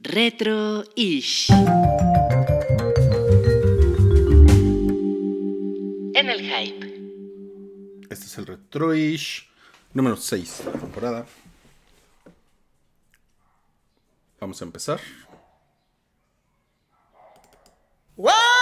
Retro-ish. En el hype. Este es el Retro-ish número 6 de la temporada. Vamos a empezar. ¡Wow!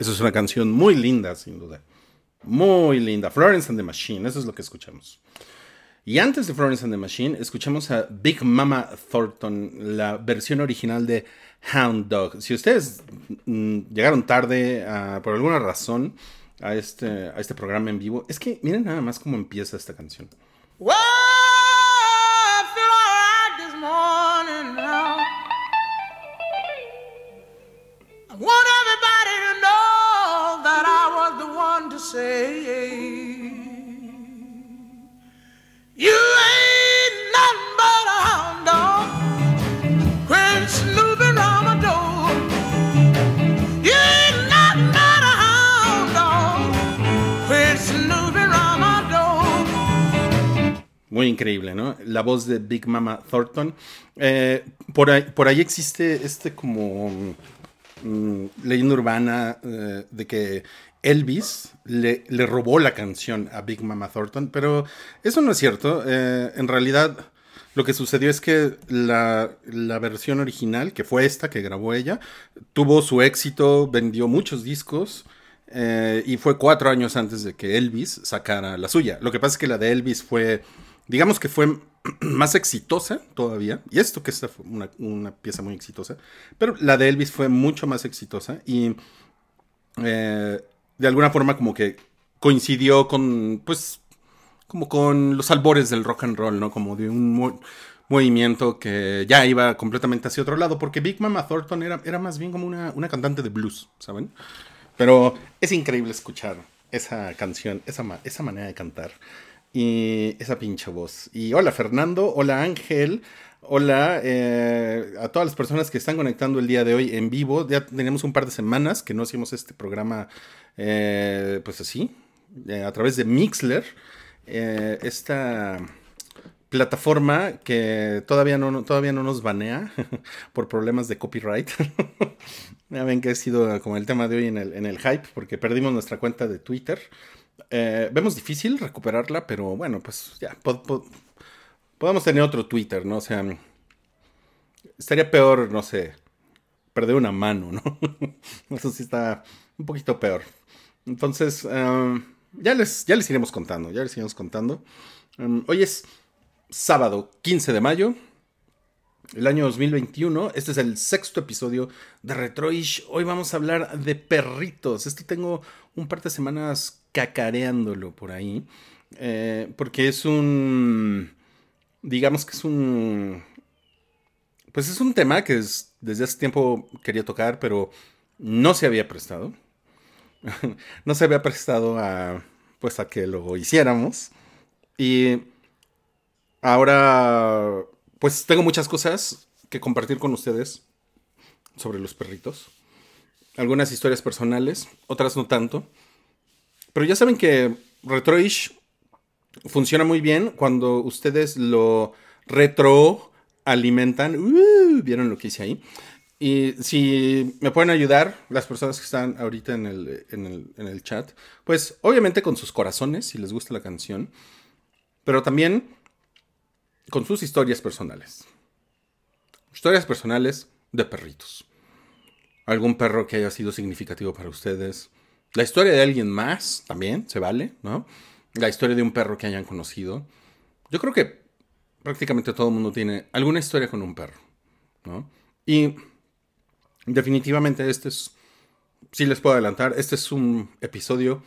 Esa es una canción muy linda, sin duda. Muy linda. Florence and the Machine, eso es lo que escuchamos. Y antes de Florence and the Machine, escuchamos a Big Mama Thornton, la versión original de Hound Dog. Si ustedes mm, llegaron tarde ah, por alguna razón a este, a este programa en vivo, es que miren nada más cómo empieza esta canción. Well, increíble, ¿no? La voz de Big Mama Thornton. Eh, por, ahí, por existe este como mm, leyenda urbana eh, de que Elvis le, robó la canción a Big Mama Thornton, pero eso no es cierto. Eh, en realidad, lo que sucedió es que la, versión original, que fue esta que grabó ella, tuvo su éxito, vendió muchos discos. y fue cuatro años antes de que Elvis sacara la suya. Lo que pasa es que la de Elvis fue, digamos que fue más exitosa todavía. Y esto que esta fue una, una pieza muy exitosa. Pero la de Elvis fue mucho más exitosa. Y eh, de alguna forma como que coincidió con, pues, como con los albores del rock and roll, ¿no? Como de un mo- movimiento que ya iba completamente hacia otro lado, porque Big Mama Thornton era, era más bien como una, una cantante de blues, ¿saben? Pero es increíble escuchar esa canción, esa, ma- esa manera de cantar y esa pinche voz. Y hola Fernando, hola Ángel, hola eh, a todas las personas que están conectando el día de hoy en vivo. Ya tenemos un par de semanas que no hacíamos este programa, eh, pues así, eh, a través de Mixler. Esta plataforma que todavía no, no- todavía no nos banea por problemas de copyright. ya ven que ha sido como el tema de hoy en el, en el hype, porque perdimos nuestra cuenta de Twitter. Eh, vemos difícil recuperarla, pero bueno, pues ya, po- po- podemos tener otro Twitter, ¿no? O sea, estaría peor, no sé, perder una mano, ¿no? Eso sí está un poquito peor. Entonces, um, ya, les, ya les iremos contando, ya les iremos contando. Um, hoy es sábado 15 de mayo, el año 2021. Este es el sexto episodio de Retroish. Hoy vamos a hablar de perritos. Esto tengo un par de semanas cacareándolo por ahí. eh, porque es un. Digamos que es un. Pues es un tema que es- desde hace tiempo quería tocar, pero no se había prestado. no se había prestado a. Pues a que lo hiciéramos. Y ahora. Pues tengo muchas cosas que compartir con ustedes sobre los perritos. Algunas historias personales, otras no tanto. Pero ya saben que Retroish funciona muy bien cuando ustedes lo retroalimentan. Uh, ¿Vieron lo que hice ahí? Y si me pueden ayudar, las personas que están ahorita en el, en el- en el chat, pues obviamente con sus corazones, si les gusta la canción, pero también con sus historias personales. Historias personales de perritos. Algún perro que haya sido significativo para ustedes. La historia de alguien más también se vale, ¿no? La historia de un perro que hayan conocido. Yo creo que prácticamente todo el mundo tiene alguna historia con un perro, ¿no? Y definitivamente este es, si les puedo adelantar, este es un episodio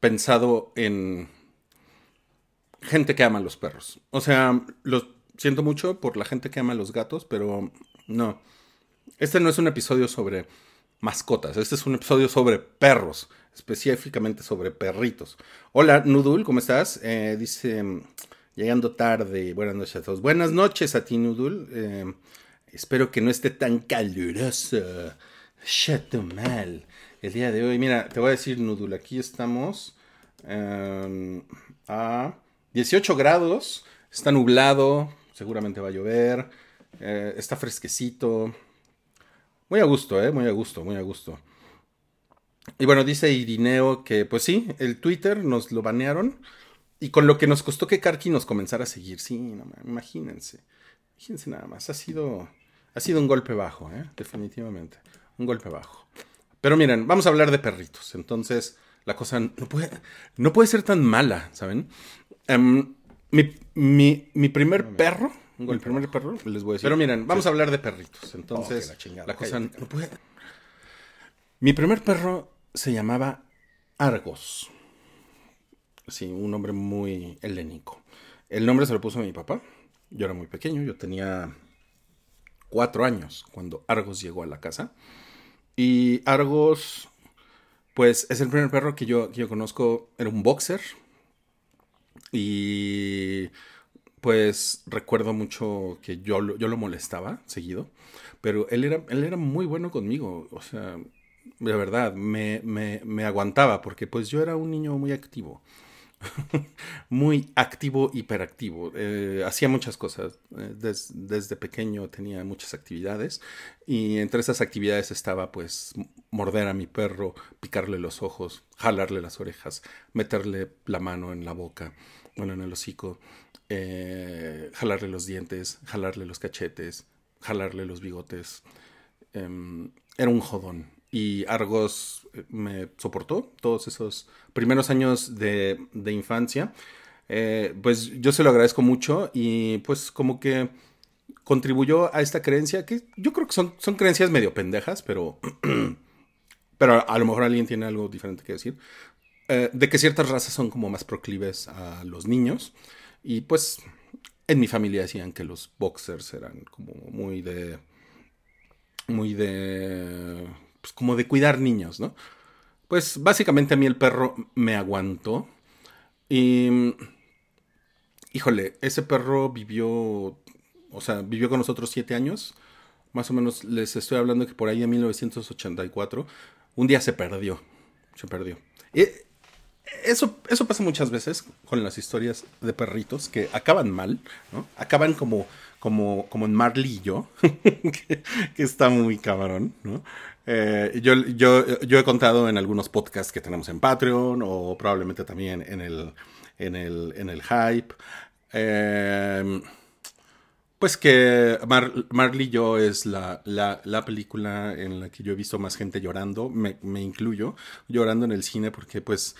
pensado en gente que ama a los perros. O sea, lo siento mucho por la gente que ama a los gatos, pero no. Este no es un episodio sobre mascotas, este es un episodio sobre perros, específicamente sobre perritos. Hola, Nudul, ¿cómo estás? Eh, dice, llegando tarde, buenas noches a todos. Buenas noches a ti, Nudul. Eh, espero que no esté tan caluroso. Chato mal. El día de hoy, mira, te voy a decir, Nudul, aquí estamos eh, a 18 grados, está nublado, seguramente va a llover, eh, está fresquecito. Muy a gusto, ¿eh? Muy a gusto, muy a gusto. Y bueno, dice Irineo que, pues sí, el Twitter nos lo banearon. Y con lo que nos costó que Karki nos comenzara a seguir. Sí, no, ma- imagínense. Imagínense nada más. Ha sido, ha sido un golpe bajo, ¿eh? Definitivamente. Un golpe bajo. Pero miren, vamos a hablar de perritos. Entonces, la cosa no puede, no puede ser tan mala, ¿saben? Em, mi, mi- mi primer perro, el primer perro, les voy a decir. Pero miren, vamos a hablar de perritos. Entonces, Oh, la chingada, la cosa cállate, no puede. Mi primer perro se llamaba Argos. Sí, un nombre muy helénico. El nombre se lo puso mi papá. Yo era muy pequeño, yo tenía cuatro años cuando Argos llegó a la casa. Y Argos, pues es el primer perro que yo, que yo conozco. Era un boxer. Y pues recuerdo mucho que yo, yo lo molestaba seguido. Pero él era, él era muy bueno conmigo. O sea, de verdad, me, me, me aguantaba porque pues yo era un niño muy activo. muy activo, hiperactivo. Eh, hacía muchas cosas. Eh, des- desde pequeño tenía muchas actividades y entre esas actividades estaba pues morder a mi perro, picarle los ojos, jalarle las orejas, meterle la mano en la boca, bueno, en el hocico, eh, jalarle los dientes, jalarle los cachetes, jalarle los bigotes. Em, era un jodón. Y Argos eh, me soportó todos esos primeros años de, de infancia. Eh, pues yo se lo agradezco mucho y pues como que contribuyó a esta creencia que yo creo que son, son creencias medio pendejas, pero, pero a lo mejor alguien tiene algo diferente que decir. eh, de que ciertas razas son como más proclives a los niños. Y pues en mi familia decían que los boxers eran como muy de muy de pues como de cuidar niños, ¿no? Pues básicamente a mí el perro me aguantó y híjole, ese perro vivió, o sea, vivió con nosotros siete años, más o menos les estoy hablando que por ahí en 1984, un día se perdió, se perdió. Y eso, eso pasa muchas veces con las historias de perritos que acaban mal, ¿no? Acaban como, como, como en Marley y yo, que, que está muy cabrón, ¿no? Eh, yo, yo, yo he contado en algunos podcasts que tenemos en Patreon o probablemente también en el, en el, en el Hype. Eh, pues que Mar- Marley y yo es la, la, la película en la que yo he visto más gente llorando, me, incluyo, llorando en el cine porque pues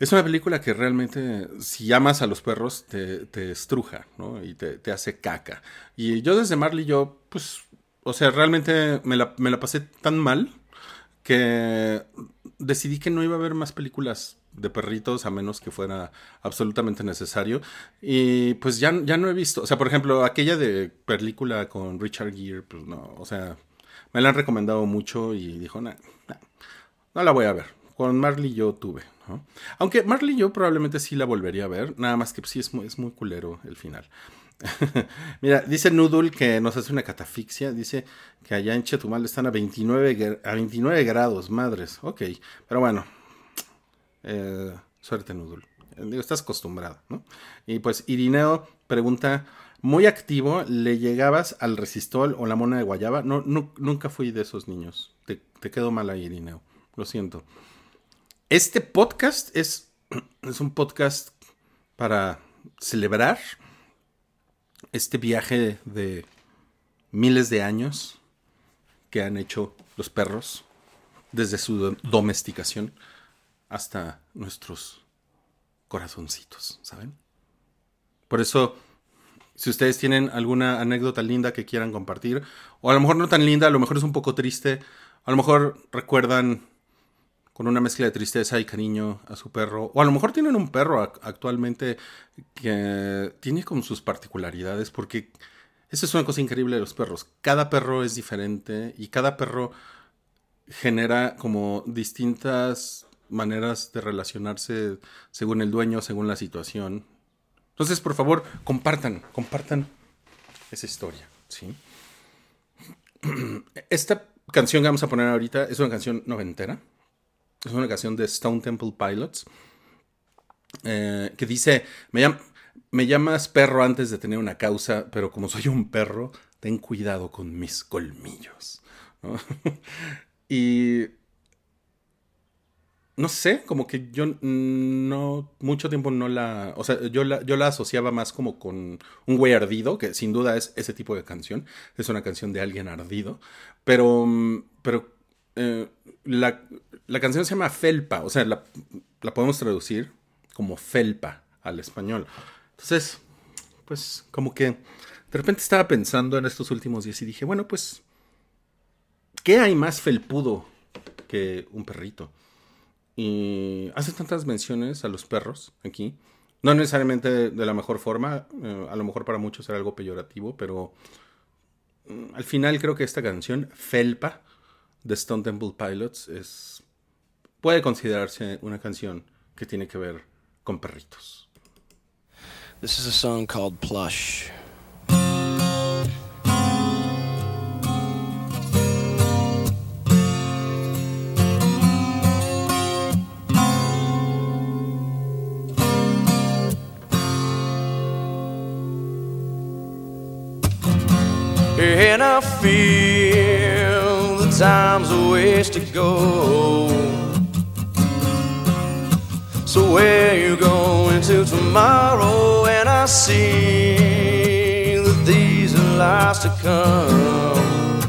es una película que realmente, si amas a los perros, te, te estruja, ¿no? Y te, te hace caca. Y yo desde Marley, yo, pues, o sea, realmente me la, me la pasé tan mal que decidí que no iba a haber más películas de perritos a menos que fuera absolutamente necesario. Y pues ya, ya no he visto, o sea, por ejemplo, aquella de película con Richard Gere, pues no, o sea, me la han recomendado mucho y dijo, no, no la voy a ver. Con Marley yo tuve. Aunque Marley yo probablemente sí la volvería a ver, nada más que sí es muy, es muy culero el final. Mira, dice Noodle que nos hace una catafixia. Dice que allá en Chetumal están a 29, gra- a 29 grados, madres. Ok, pero bueno. Eh, suerte, Noodle. Eh, Digo, estás acostumbrado, ¿no? Y pues Irineo pregunta: ¿Muy activo? ¿Le llegabas al resistol o la mona de guayaba? No, nu- nunca fui de esos niños. Te, te quedo mal ahí, Irineo. Lo siento. Este podcast es, es un podcast para celebrar este viaje de miles de años que han hecho los perros desde su do- domesticación hasta nuestros corazoncitos, ¿saben? Por eso, si ustedes tienen alguna anécdota linda que quieran compartir, o a lo mejor no tan linda, a lo mejor es un poco triste, a lo mejor recuerdan con una mezcla de tristeza y cariño a su perro. O a lo mejor tienen un perro ac- actualmente que tiene como sus particularidades, porque esa es una cosa increíble de los perros. Cada perro es diferente y cada perro genera como distintas maneras de relacionarse según el dueño, según la situación. Entonces, por favor, compartan, compartan esa historia, ¿sí? Esta canción que vamos a poner ahorita es una canción noventera. Es una canción de Stone Temple Pilots. eh, que dice: me, llam- me llamas perro antes de tener una causa, pero como soy un perro, ten cuidado con mis colmillos. y. No sé, como que yo no. Mucho tiempo no la. O sea, yo la, yo la asociaba más como con un güey ardido, que sin duda es ese tipo de canción. Es una canción de alguien ardido. Pero. mm, Pero eh, la, la canción se llama Felpa, o sea, la, la podemos traducir como Felpa al español. Entonces, pues como que de repente estaba pensando en estos últimos días y dije, bueno, pues, ¿qué hay más felpudo que un perrito? Y hace tantas menciones a los perros aquí. No necesariamente de la mejor forma, eh, a lo mejor para muchos era algo peyorativo, pero mm, al final creo que esta canción, Felpa, de Stone Temple Pilots, es, puede considerarse una canción que tiene que ver con perritos. This is a song called Plush. And I feel the time's a ways to go. So where you going to tomorrow? And I see that these are lies to come.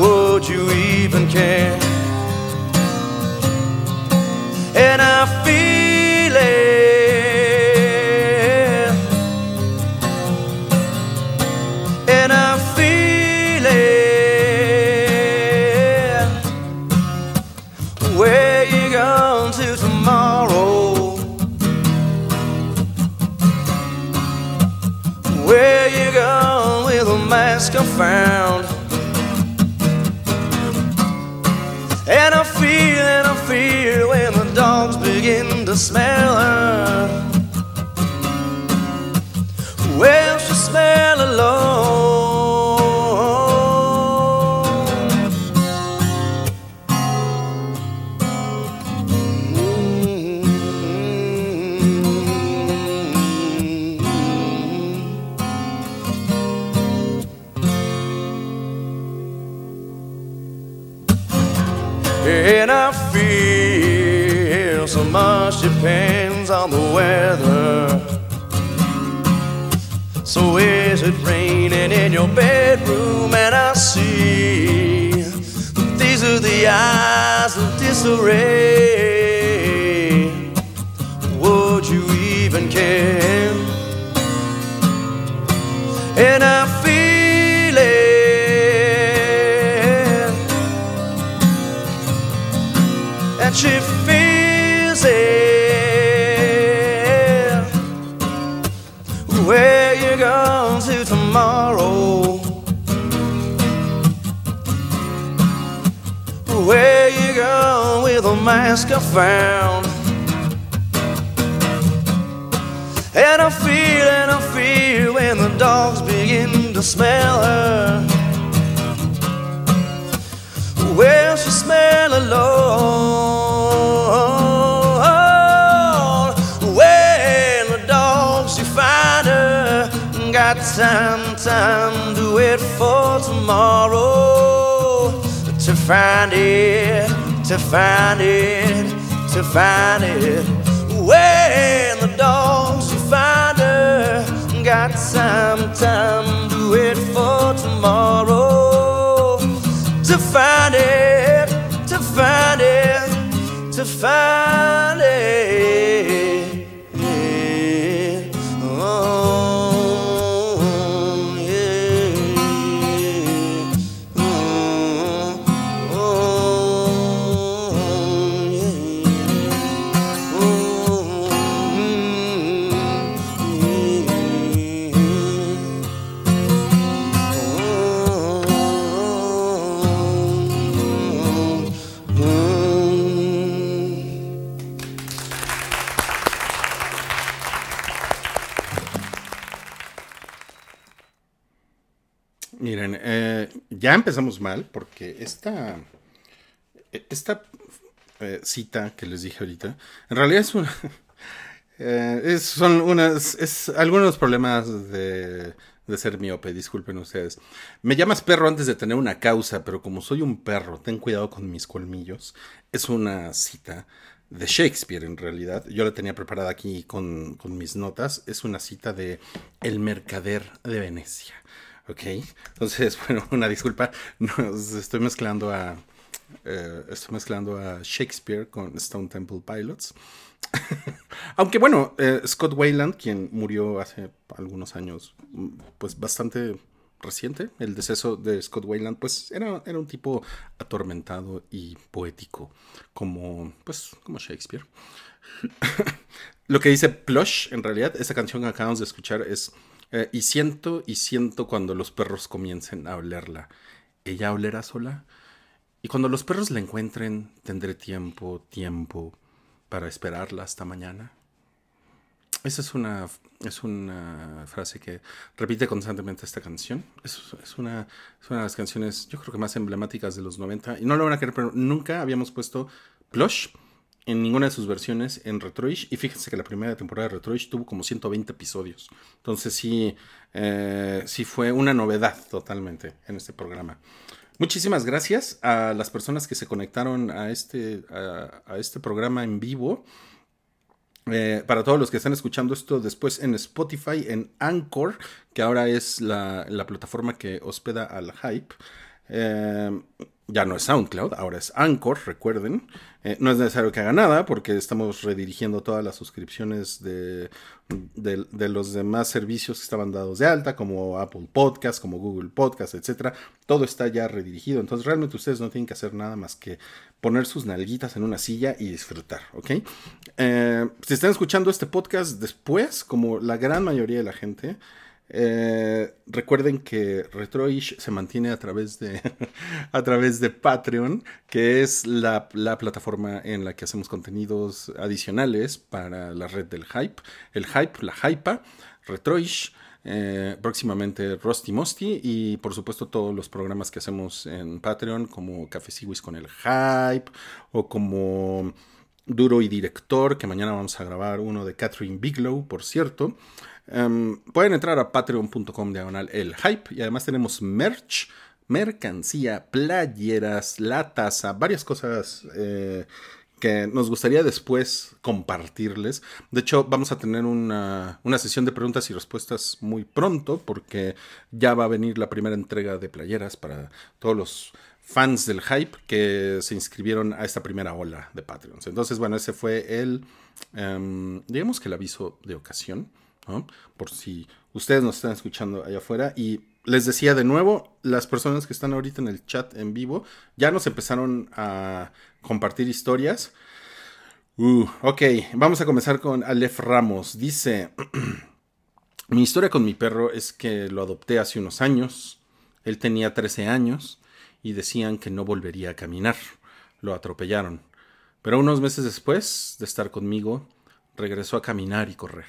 Would you even care? And I feel find raining in your bedroom? And I see these are the eyes of disarray. Would you even care? And I mask I found? And I feel and I feel when the dogs begin to smell her. Well, she smell alone. When the dogs you find her, got time, time to wait for tomorrow. To find it, to find it, to find it. When the dogs you find her, got time, time to wait for tomorrow to find it, to find it, to find it. Ya empezamos mal porque esta, esta eh, cita que les dije ahorita, en realidad es una... eh, es- son unas... Es algunos problemas de, de ser miope, disculpen ustedes. Me llamas perro antes de tener una causa, pero como soy un perro, ten cuidado con mis colmillos. Es una cita de Shakespeare en realidad. Yo la tenía preparada aquí con, con mis notas. Es una cita de El Mercader de Venecia. Ok, entonces, bueno, una disculpa, estoy mezclando a eh, estoy mezclando a Shakespeare con Stone Temple Pilots. Aunque bueno, eh, Scott Wayland, quien murió hace algunos años, mm, pues bastante reciente, el deceso de Scott Wayland, pues era, era un tipo atormentado y poético, como, pues, como Shakespeare. Lo que dice Plush, en realidad, esa canción que acabamos de escuchar es eh, Y siento y siento cuando los perros comiencen a olerla. ¿Ella olerá sola? Y cuando los perros la encuentren, tendré tiempo, tiempo para esperarla hasta mañana. Esa es una, es una frase que repite constantemente esta canción. Es, una, es una de las canciones, yo creo que más emblemáticas de los 90. Y no lo van a creer, pero nunca habíamos puesto Plush en ninguna de sus versiones en Retroish. Y fíjense que la primera temporada de Retroish tuvo como 120 episodios. Entonces sí, eh, sí fue una novedad totalmente en este programa. Muchísimas gracias a las personas que se conectaron a este, a, este programa en vivo. Eh, para todos los que están escuchando esto después en Spotify, en Anchor, que ahora es la, la plataforma que hospeda al hype. Eh, ya no es SoundCloud, ahora es Anchor, recuerden. Eh, no es necesario que haga nada porque estamos redirigiendo todas las suscripciones de, de, los demás servicios que estaban dados de alta, como Apple Podcast, como Google Podcast, etc. Todo está ya redirigido. Entonces realmente ustedes no tienen que hacer nada más que poner sus nalguitas en una silla y disfrutar, ¿ok? Eh, si están escuchando este podcast después, como la gran mayoría de la gente, eh, recuerden que Retroish se mantiene a través de a través de Patreon, que es la, la, plataforma en la que hacemos contenidos adicionales para la red del hype. El hype, la hypa, Retroish. Eh, próximamente Rusty Musty y por supuesto todos los programas que hacemos en Patreon como Café Siwis con el Hype o como Duro y Director que mañana vamos a grabar uno de Catherine Biglow por cierto Um, pueden entrar a patreon.com diagonal el hype y además tenemos merch, mercancía, playeras, la taza, varias cosas eh, que nos gustaría después compartirles. De hecho, vamos a tener una, una, sesión de preguntas y respuestas muy pronto porque ya va a venir la primera entrega de playeras para todos los fans del hype que se inscribieron a esta primera ola de Patreons. Entonces, bueno, ese fue el, um, digamos que el aviso de ocasión. Por si ustedes nos están escuchando allá afuera. Y les decía de nuevo, las personas que están ahorita en el chat en vivo ya nos empezaron a compartir historias. Uh, ok, vamos a comenzar con Aleph Ramos. Dice, mi historia con mi perro es que lo adopté hace unos años. Él tenía 13 años y decían que no volvería a caminar. Lo atropellaron. Pero unos meses después de estar conmigo, regresó a caminar y correr.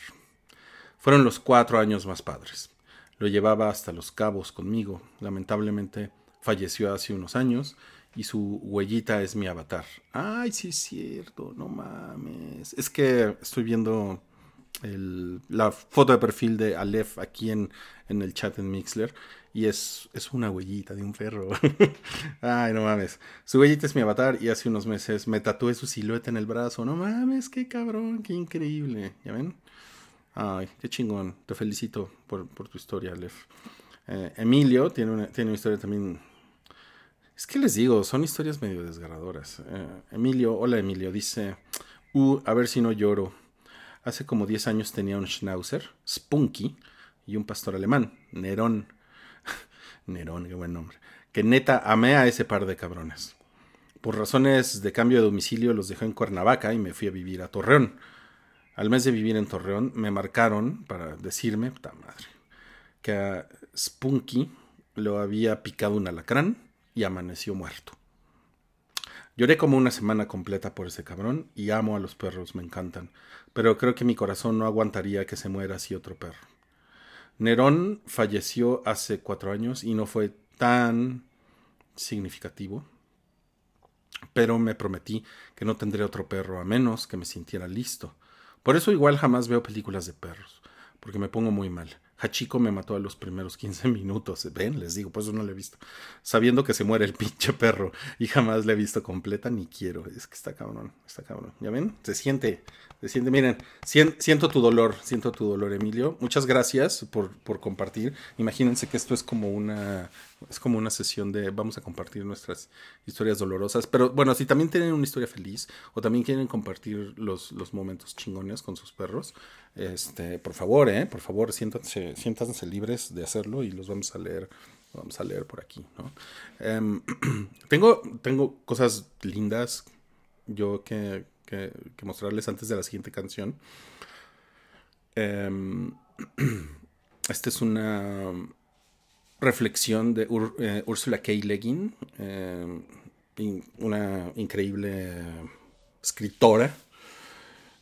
Fueron los cuatro años más padres. Lo llevaba hasta los cabos conmigo. Lamentablemente falleció hace unos años y su huellita es mi avatar. Ay, sí es cierto, no mames. Es que estoy viendo la foto de perfil de Aleph aquí en, en el chat en Mixler y es, es una huellita de un perro. Ay, no mames. Su huellita es mi avatar y hace unos meses me tatué su silueta en el brazo. No mames, qué cabrón, qué increíble. ¿Ya ven? Ay, qué chingón. Te felicito por, tu historia, Aleph. Eh, Emilio tiene una, tiene una historia también. Es que les digo, son historias medio desgarradoras. Eh, Emilio, hola Emilio, dice: Uh, a ver si no lloro. Hace como 10 años tenía un Schnauzer, Spunky, y un pastor alemán, Nerón. Nerón, qué buen nombre. Que neta amé a ese par de cabrones. Por razones de cambio de domicilio los dejé en Cuernavaca y me fui a vivir a Torreón. Al mes de vivir en Torreón, me marcaron para decirme, puta madre, que a Spunky lo había picado un alacrán y amaneció muerto. Lloré como una semana completa por ese cabrón y amo a los perros, me encantan, pero creo que mi corazón no aguantaría que se muera así otro perro. Nerón falleció hace cuatro años y no fue tan significativo, pero me prometí que no tendré otro perro a menos que me sintiera listo. Por eso igual jamás veo películas de perros, porque me pongo muy mal. Hachiko me mató a los primeros 15 minutos. Ven, les digo, por eso no la he visto. Sabiendo que se muere el pinche perro y jamás la he visto completa ni quiero. Es que está cabrón, está cabrón. ¿Ya ven? Se siente, se siente. Miren, sien- siento tu dolor, siento tu dolor, Emilio. Muchas gracias por, por compartir. Imagínense que esto es como una, es como una sesión de vamos a compartir nuestras historias dolorosas. Pero bueno, si también tienen una historia feliz o también quieren compartir los, los momentos chingones con sus perros, este, por favor, eh, por favor, siéntanse, siéntanse libres de hacerlo y los vamos a leer, vamos a leer por aquí, ¿no? Em, tengo, tengo cosas lindas yo que, que- mostrarles antes de la siguiente canción. Em, esta es una reflexión de eh, Ursula K. Le Guin, eh, una increíble escritora.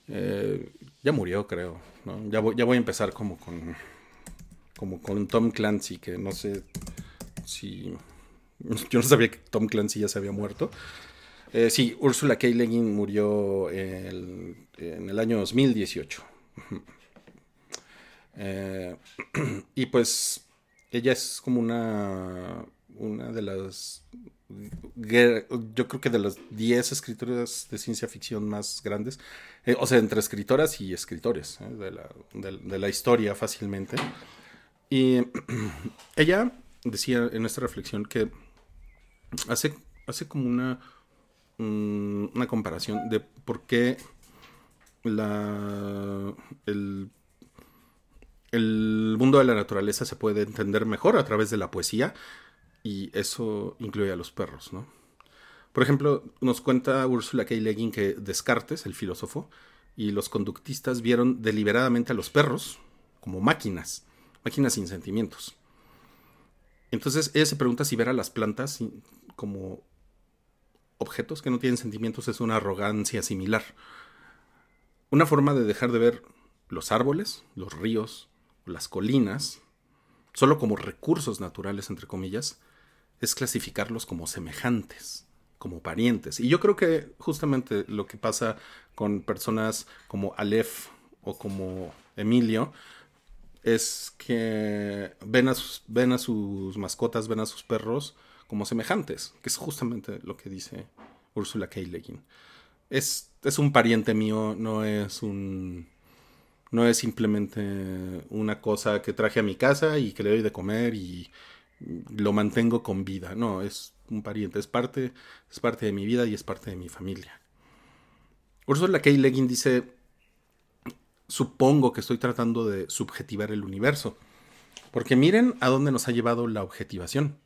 Eh, ya murió, creo. Ya, voy, a empezar como con, como con Tom Clancy, que no sé si... Yo no sabía que Tom Clancy ya se había muerto. Sí, Ursula K. Le Guin murió en el año 2018. Eh, y pues ella es como una, una de las, yo creo que de las 10 escritoras de ciencia ficción más grandes, eh, o sea, entre escritoras y escritores eh, de, la, de la historia fácilmente. Y ella decía en esta reflexión que hace, hace como una, mm, una comparación de por qué la, el el mundo de la naturaleza se puede entender mejor a través de la poesía y eso incluye a los perros, ¿no? Por ejemplo, nos cuenta Ursula K. Le Guin que Descartes, el filósofo, y los conductistas vieron deliberadamente a los perros como máquinas, máquinas sin sentimientos. Entonces ella se pregunta si ver a las plantas como objetos que no tienen sentimientos es una arrogancia similar. Una forma de dejar de ver los árboles, los ríos, las colinas, solo como recursos naturales, entre comillas, es clasificarlos como semejantes, como parientes. Y yo creo que justamente lo que pasa con personas como Aleph o como Emilio es que ven a sus, ven a sus mascotas, ven a sus perros como semejantes, que es justamente lo que dice Ursula K. Le Guin. Es, es un pariente mío, no es un no es simplemente una cosa que traje a mi casa y que le doy de comer y lo mantengo con vida. No, es un pariente, es parte, es parte de mi vida y es parte de mi familia. Ursula K. Le Guin dice, supongo que estoy tratando de subjetivar el universo, porque miren a dónde nos ha llevado la objetivación.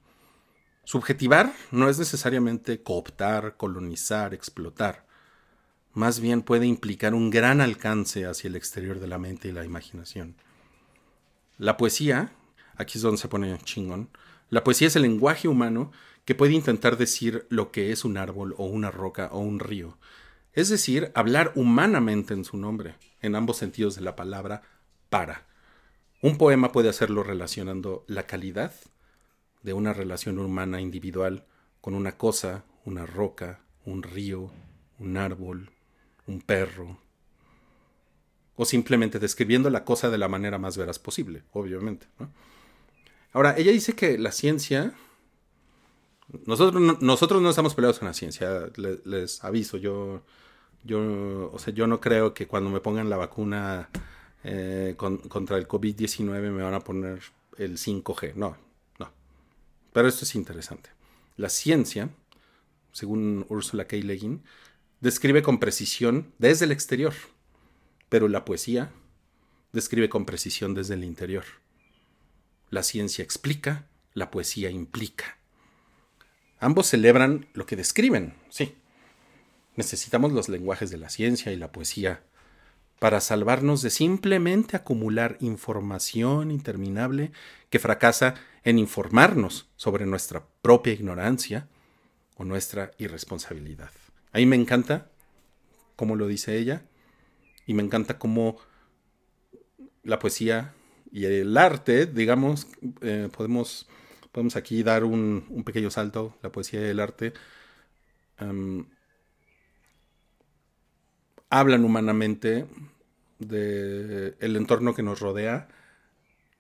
Subjetivar no es necesariamente cooptar, colonizar, explotar más bien puede implicar un gran alcance hacia el exterior de la mente y la imaginación. La poesía, aquí es donde se pone chingón, la poesía es el lenguaje humano que puede intentar decir lo que es un árbol o una roca o un río, es decir, hablar humanamente en su nombre, en ambos sentidos de la palabra para. Un poema puede hacerlo relacionando la calidad de una relación humana individual con una cosa, una roca, un río, un árbol, un perro, o simplemente describiendo la cosa de la manera más veraz posible, obviamente. Ahora, ella dice que la ciencia, nosotros no, nosotros no estamos peleados con la ciencia, le- les, aviso, yo, yo, o sea, yo no creo que cuando me pongan la vacuna eh, con- contra el COVID-19 me van a poner el 5G, no, no. Pero esto es interesante. La ciencia, según Ursula K. Le Guin, describe con precisión desde el exterior, pero la poesía describe con precisión desde el interior. La ciencia explica, la poesía implica. Ambos celebran lo que describen, sí. Necesitamos los lenguajes de la ciencia y la poesía para salvarnos de simplemente acumular información interminable que fracasa en informarnos sobre nuestra propia ignorancia o nuestra irresponsabilidad. A mí me encanta cómo lo dice ella y me encanta cómo la poesía y el arte, digamos, eh, podemos, podemos aquí dar un, pequeño salto, la poesía y el arte em, hablan humanamente del entorno que nos rodea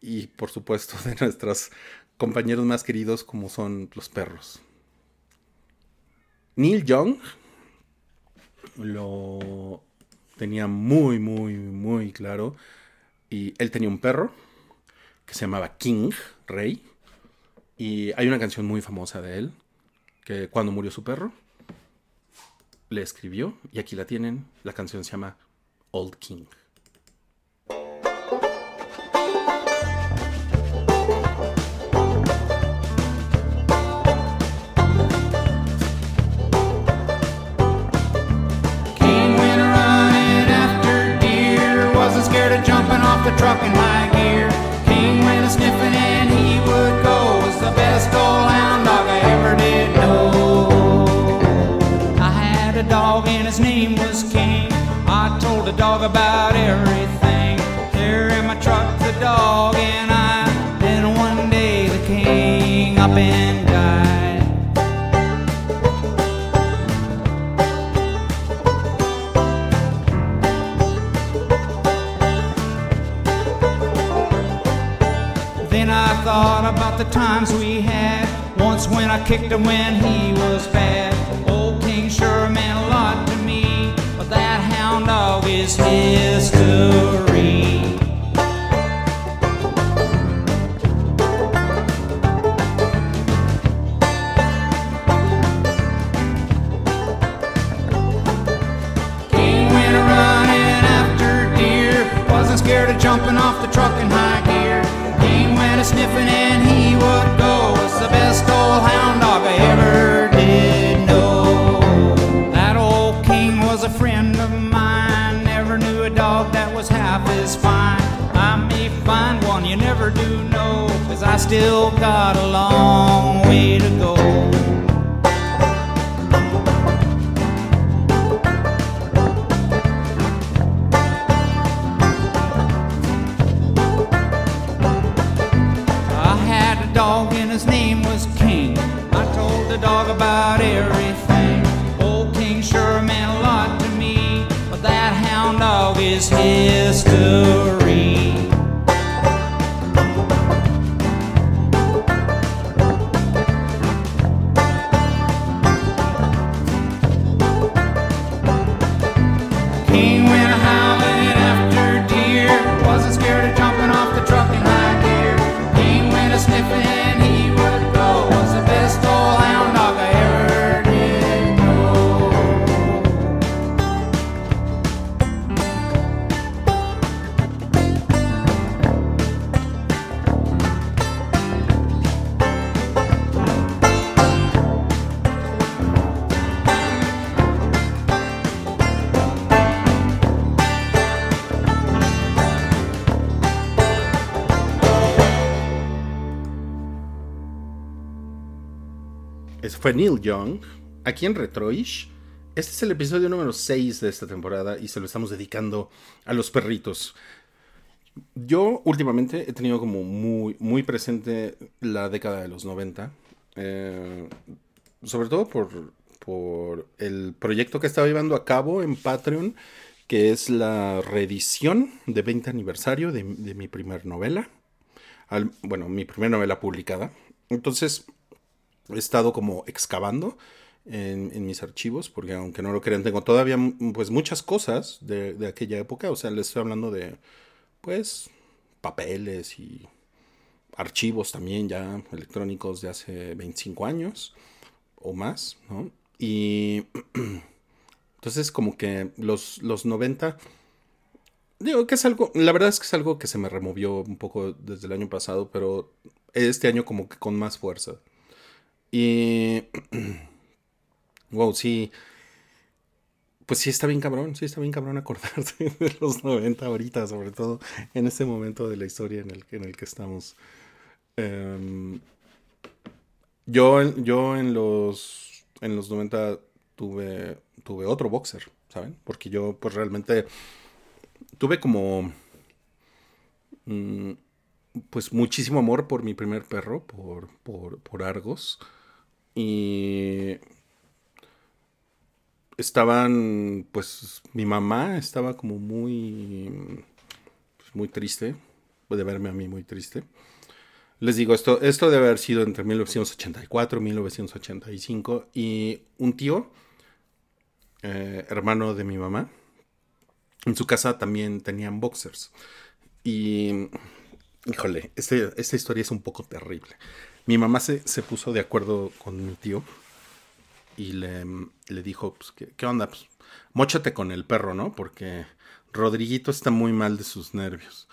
y por supuesto de nuestros compañeros más queridos como son los perros. Neil Young lo tenía muy, muy, muy claro. Y él tenía un perro que se llamaba King, Rey. Y hay una canción muy famosa de él, que cuando murió su perro, le escribió. Y aquí la tienen. La canción se llama Old King. The truck in high gear. King went a sniffing and he would go. Was the best old hound dog I ever did know. I had a dog and his name was King. I told the dog about thought about the times we had. Once when I kicked him when he was bad. Old King sure meant a lot to me. But that hound dog is history. Never do know. Cause I still got a long way to go. Young, aquí en Retroish. Este es el episodio número 6 de esta temporada y se lo estamos dedicando a los perritos. Yo últimamente he tenido como muy, muy presente la década de los 90. eh, sobre todo por, por el proyecto que estaba llevando a cabo en Patreon, que es la reedición de 20 aniversario de, mi primer novela. Bueno, mi primera novela publicada. Entonces, he estado como excavando en, mis archivos, porque aunque no lo crean, tengo todavía pues muchas cosas de, de aquella época. O sea, les estoy hablando de pues papeles y archivos también ya electrónicos de hace 25 años o más, ¿no? Y entonces como que los, los 90, digo que es algo, la verdad es que es algo que se me removió un poco desde el año pasado, pero este año como que con más fuerza. Y. Wow, sí. Pues sí está bien cabrón, sí está bien cabrón acordarse de los 90 ahorita, sobre todo en este momento de la historia en el, en el que estamos. Em, yo, yo en los en los 90 tuve tuve otro boxer, ¿saben? Porque yo pues realmente tuve como mm, pues muchísimo amor por mi primer perro, por, por, por Argos. Y estaban, pues mi mamá estaba como muy, pues, muy triste de verme a mí muy triste. Les digo, esto, esto debe haber sido entre 1984 y 1985. Y un tío, eh, hermano de mi mamá, en su casa también tenían boxers. Y, híjole, este- esta historia es un poco terrible. Mi mamá se, se puso de acuerdo con mi tío y le, le dijo, pues, ¿qué, qué onda? Pues, móchate con el perro, ¿no? Porque Rodriguito está muy mal de sus nervios.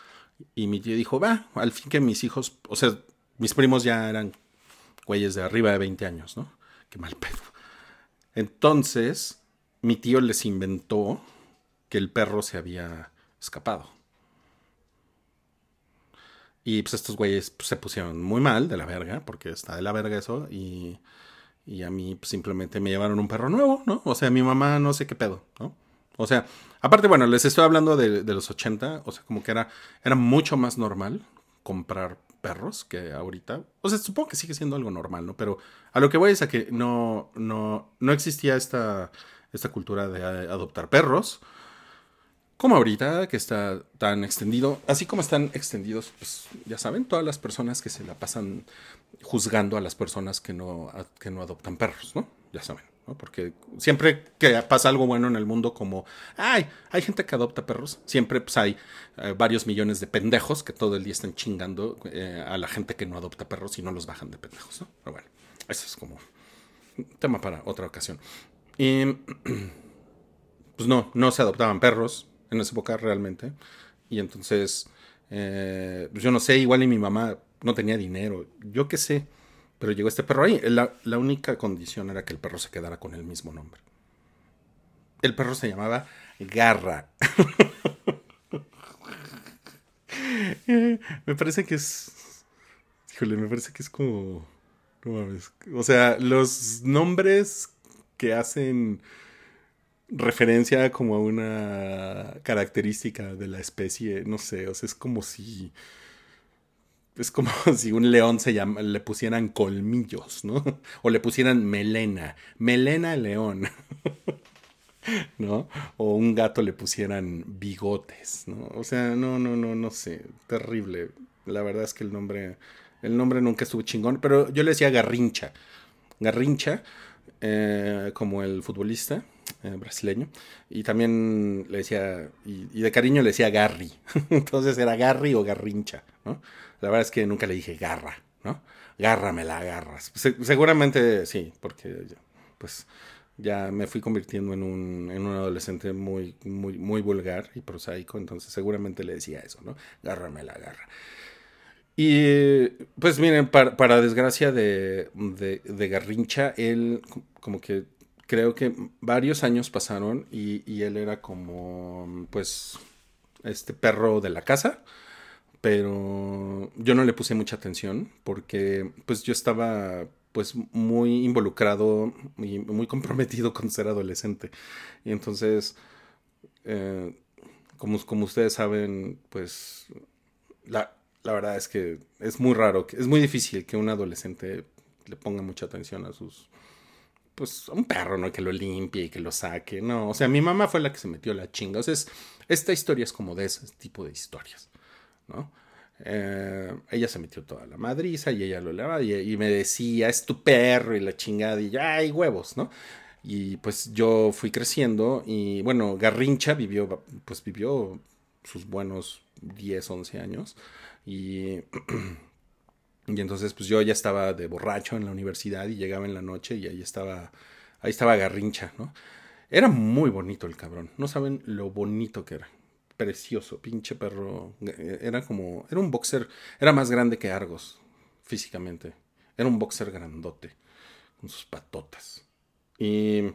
Y mi tío dijo, va, al fin que mis hijos, o sea, mis primos ya eran güeyes de arriba de 20 años, ¿no? Qué mal pedo. Entonces, mi tío les inventó que el perro se había escapado. Y pues estos güeyes pues, se pusieron muy mal de la verga, porque está de la verga eso, y, y a mí pues, simplemente me llevaron un perro nuevo, ¿no? O sea, mi mamá no sé qué pedo, ¿no? O sea, aparte, bueno, les estoy hablando de, de los 80, o sea, como que era, era mucho más normal comprar perros que ahorita. O sea, supongo que sigue siendo algo normal, ¿no? Pero a lo que voy es a que no, no, no existía esta, esta cultura de adoptar perros como ahorita que está tan extendido, así como están extendidos, pues ya saben, todas las personas que se la pasan juzgando a las personas que no, que no adoptan perros, ¿no? Ya saben, ¿no? Porque siempre que pasa algo bueno en el mundo como, ay, hay gente que adopta perros, siempre pues hay eh, varios millones de pendejos que todo el día están chingando eh, a la gente que no adopta perros y no los bajan de pendejos, ¿no? Pero bueno, eso es como tema para otra ocasión. Y pues no, no se adoptaban perros en esa época realmente. Y entonces, eh, pues yo no sé, igual y mi mamá no tenía dinero, yo qué sé, pero llegó este perro ahí. La, única condición era que el perro se quedara con el mismo nombre. El perro se llamaba Garra. me parece que es... Híjole, me parece que es como... O sea, los nombres que hacen referencia como a una característica de la especie, no sé, o sea, es como si es como si un león se llama, le pusieran colmillos, ¿no? O le pusieran melena, melena león, ¿no? O un gato le pusieran bigotes, ¿no? O sea, no, no, no, no sé, terrible. La verdad es que el nombre, el nombre nunca estuvo chingón, pero yo le decía Garrincha, Garrincha, eh, como el futbolista eh, brasileño, y también le decía, y, de cariño le decía Garry, entonces era Garry o Garrincha, ¿no? La verdad es que nunca le dije garra, ¿no? Garra la agarras. Se- seguramente sí, porque pues ya me fui convirtiendo en un, en un adolescente muy, muy, muy vulgar y prosaico, entonces seguramente le decía eso, ¿no? Garra me la agarra. Y pues miren, para, para desgracia de, de, de Garrincha, él co- como que creo que varios años pasaron y, y él era como pues este perro de la casa, pero yo no le puse mucha atención porque pues yo estaba pues muy involucrado y muy comprometido con ser adolescente. Y entonces, eh, como, como ustedes saben, pues la, la verdad es que es muy raro, es muy difícil que un adolescente le ponga mucha atención a sus, pues, un perro, ¿no? Que lo limpie y que lo saque, no, o sea, mi mamá fue la que se metió la chinga, o sea, es- esta historia es como de ese tipo de historias, ¿no? Eh, ella se metió toda la madriza y ella lo lavaba y, y me decía, es tu perro y la chingada y ya hay huevos, ¿no? Y pues yo fui creciendo y bueno, Garrincha vivió, pues vivió sus buenos 10, 11 años y, y entonces pues yo ya estaba de borracho en la universidad y llegaba en la noche y ahí estaba, ahí estaba Garrincha, ¿no? Era muy bonito el cabrón, no saben lo bonito que era. Precioso, pinche perro. Era como, era un boxer, era más grande que Argos, físicamente. Era un boxer grandote, con sus patotas. Y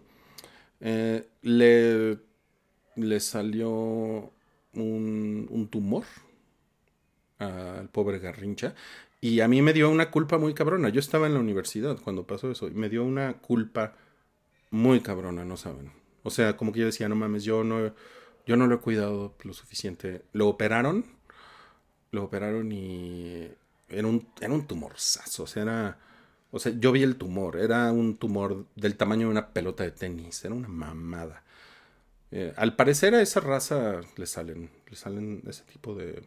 eh, le, le salió un, un tumor al pobre Garrincha. Y a mí me dio una culpa muy cabrona. Yo estaba en la universidad cuando pasó eso. Y me dio una culpa muy cabrona, no saben. O sea, como que yo decía, no mames, yo no, yo no lo he cuidado lo suficiente. Lo operaron. Lo operaron y era un, era un tumorzazo. O sea, era. O sea, yo vi el tumor. Era un tumor del tamaño de una pelota de tenis. Era una mamada. Eh, al parecer a esa raza le salen, le salen ese tipo de,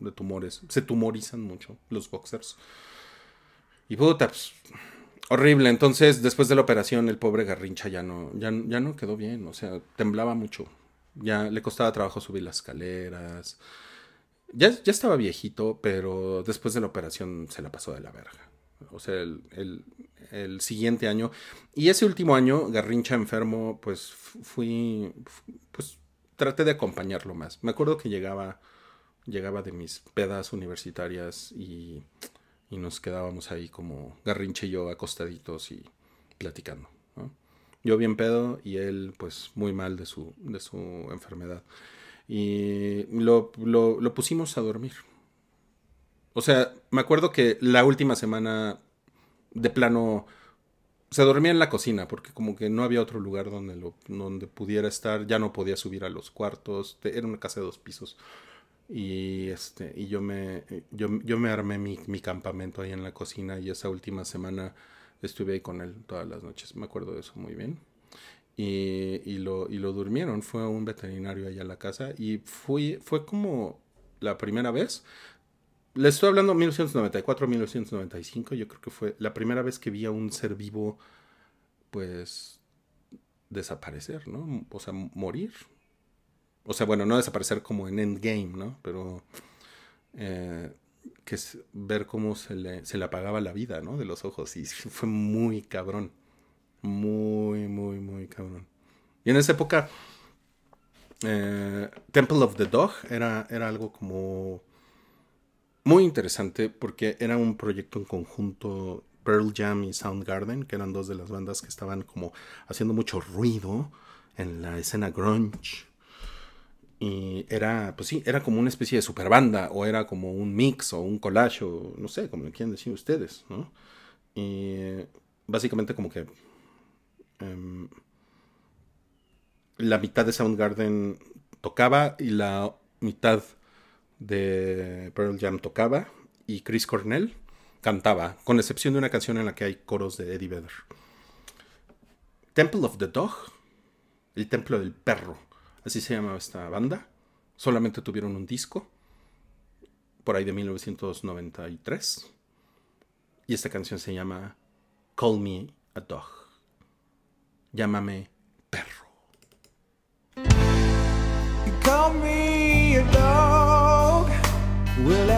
de tumores. Se tumorizan mucho los boxers. Y puta, pues, horrible. Entonces, después de la operación, el pobre Garrincha ya no, ya, ya no quedó bien. O sea, temblaba mucho. Ya le costaba trabajo subir las escaleras. Ya, ya estaba viejito, pero después de la operación se la pasó de la verga. O sea, el, el- el siguiente año. Y ese último año, Garrincha enfermo, pues fu- fui. fu- Pues traté de acompañarlo más. Me acuerdo que llegaba. Llegaba de mis pedas universitarias y, y nos quedábamos ahí como Garrincha y yo acostaditos y platicando. Yo bien pedo y él pues muy mal de su, de su enfermedad. Y lo, lo, pusimos a dormir. O sea, me acuerdo que la última semana de plano se dormía en la cocina porque como que no había otro lugar donde donde pudiera estar, ya no podía subir a los cuartos, era una casa de dos pisos. Y este y yo me yo, yo me armé mi, mi campamento ahí en la cocina y esa última semana estuve ahí con él todas las noches. Me acuerdo de eso muy bien. Y, y lo, y lo durmieron. Fue un veterinario allá a la casa y fui, fue como la primera vez. Le estoy hablando 1994-1995. Yo creo que fue la primera vez que vi a un ser vivo, pues, desaparecer, ¿no? O sea, morir. O sea, bueno, no desaparecer como en Endgame, ¿no? Pero eh, que es ver cómo se le, se le apagaba la vida, ¿no? De los ojos. Y fue muy cabrón. Muy, muy, muy cabrón. Y en esa época, eh, Temple of the Dog era, era algo como muy interesante porque era un proyecto en conjunto Pearl Jam y Soundgarden, que eran dos de las bandas que estaban como haciendo mucho ruido en la escena grunge. Y era, pues sí, era como una especie de super banda, o era como un mix, o un collage, o no sé, como le quieran decir ustedes, ¿no? Y básicamente como que em, la mitad de Soundgarden tocaba y la mitad de Pearl Jam tocaba y Chris Cornell cantaba, con excepción de una canción en la que hay coros de Eddie Vedder. Temple of the Dog, el templo del perro, así se llamaba esta banda. Solamente tuvieron un disco, por ahí de 1993. Y esta canción se llama Call Me a Dog. Llámame perro. Call me a dog. Well,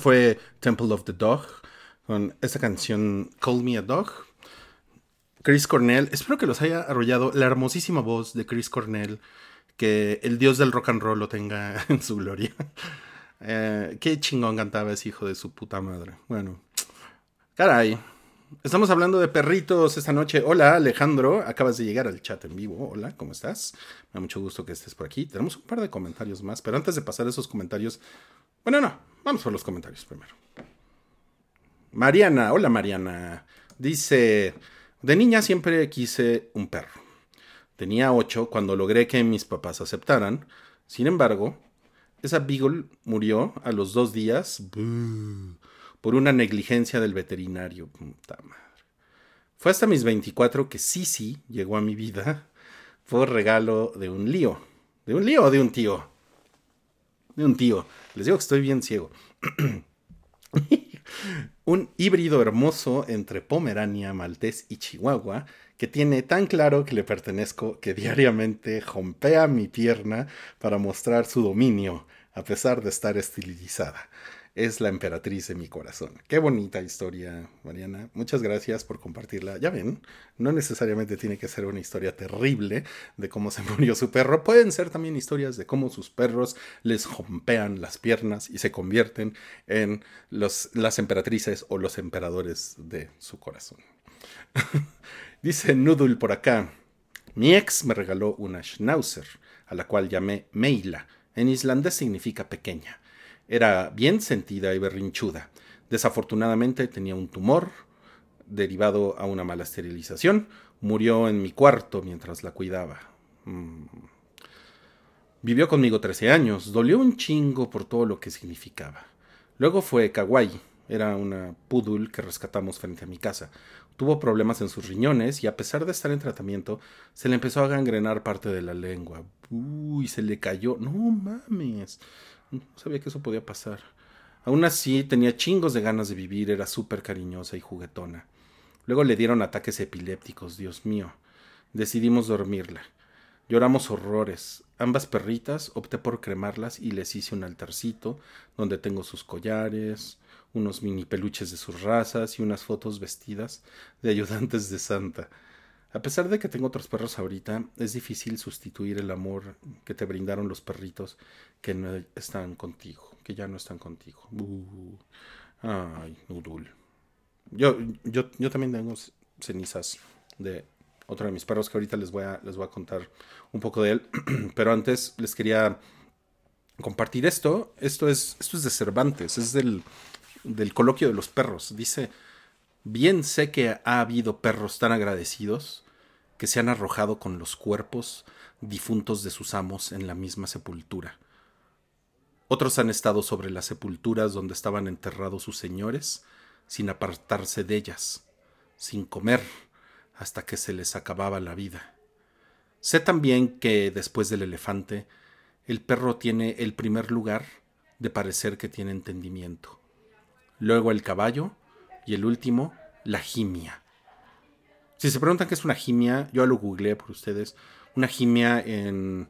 fue Temple of the Dog, con esta canción Call Me a Dog. Chris Cornell, espero que los haya arrollado la hermosísima voz de Chris Cornell, que el dios del rock and roll lo tenga en su gloria. Eh, qué chingón cantaba ese hijo de su puta madre. Bueno, caray. Estamos hablando de perritos esta noche. Hola Alejandro, acabas de llegar al chat en vivo. Hola, ¿cómo estás? Me da mucho gusto que estés por aquí. Tenemos un par de comentarios más, pero antes de pasar esos comentarios, bueno, no, vamos por los comentarios primero. Mariana, hola Mariana. Dice, de niña siempre quise un perro. Tenía ocho cuando logré que mis papás aceptaran. Sin embargo, esa Beagle murió a los dos días por una negligencia del veterinario. Puta madre. Fue hasta mis 24 que Sisi llegó a mi vida por regalo de un lío. ¿De un lío o de un tío? De un tío. Les digo que estoy bien ciego. un híbrido hermoso entre Pomerania, Maltés y Chihuahua que tiene tan claro que le pertenezco que diariamente jompea mi pierna para mostrar su dominio, a pesar de estar estilizada. Es la emperatriz de mi corazón. Qué bonita historia, Mariana. Muchas gracias por compartirla. Ya ven, no necesariamente tiene que ser una historia terrible de cómo se murió su perro. Pueden ser también historias de cómo sus perros les jompean las piernas y se convierten en los, las emperatrices o los emperadores de su corazón. Dice Noodle por acá. Mi ex me regaló una schnauzer, a la cual llamé Meila. En islandés significa pequeña. Era bien sentida y berrinchuda. Desafortunadamente tenía un tumor derivado a una mala esterilización. Murió en mi cuarto mientras la cuidaba. Mm. Vivió conmigo 13 años. Dolió un chingo por todo lo que significaba. Luego fue kawaii. Era una poodle que rescatamos frente a mi casa. Tuvo problemas en sus riñones y a pesar de estar en tratamiento, se le empezó a gangrenar parte de la lengua. Uy, se le cayó. No mames. No sabía que eso podía pasar. Aún así, tenía chingos de ganas de vivir, era súper cariñosa y juguetona. Luego le dieron ataques epilépticos, Dios mío. Decidimos dormirla. Lloramos horrores. Ambas perritas opté por cremarlas y les hice un altarcito donde tengo sus collares, unos mini peluches de sus razas y unas fotos vestidas de ayudantes de Santa. A pesar de que tengo otros perros ahorita, es difícil sustituir el amor que te brindaron los perritos que no están contigo, que ya no están contigo. Uh, ay, Nudul. Yo, yo, yo también tengo cenizas de otro de mis perros que ahorita les voy a, les voy a contar un poco de él. Pero antes les quería compartir esto. Esto es, esto es de Cervantes, es del, del coloquio de los perros. Dice, bien sé que ha habido perros tan agradecidos que se han arrojado con los cuerpos difuntos de sus amos en la misma sepultura. Otros han estado sobre las sepulturas donde estaban enterrados sus señores, sin apartarse de ellas, sin comer, hasta que se les acababa la vida. Sé también que después del elefante, el perro tiene el primer lugar de parecer que tiene entendimiento luego el caballo y el último, la jimia. Si se preguntan qué es una jimia, yo lo googleé por ustedes. Una jimia en,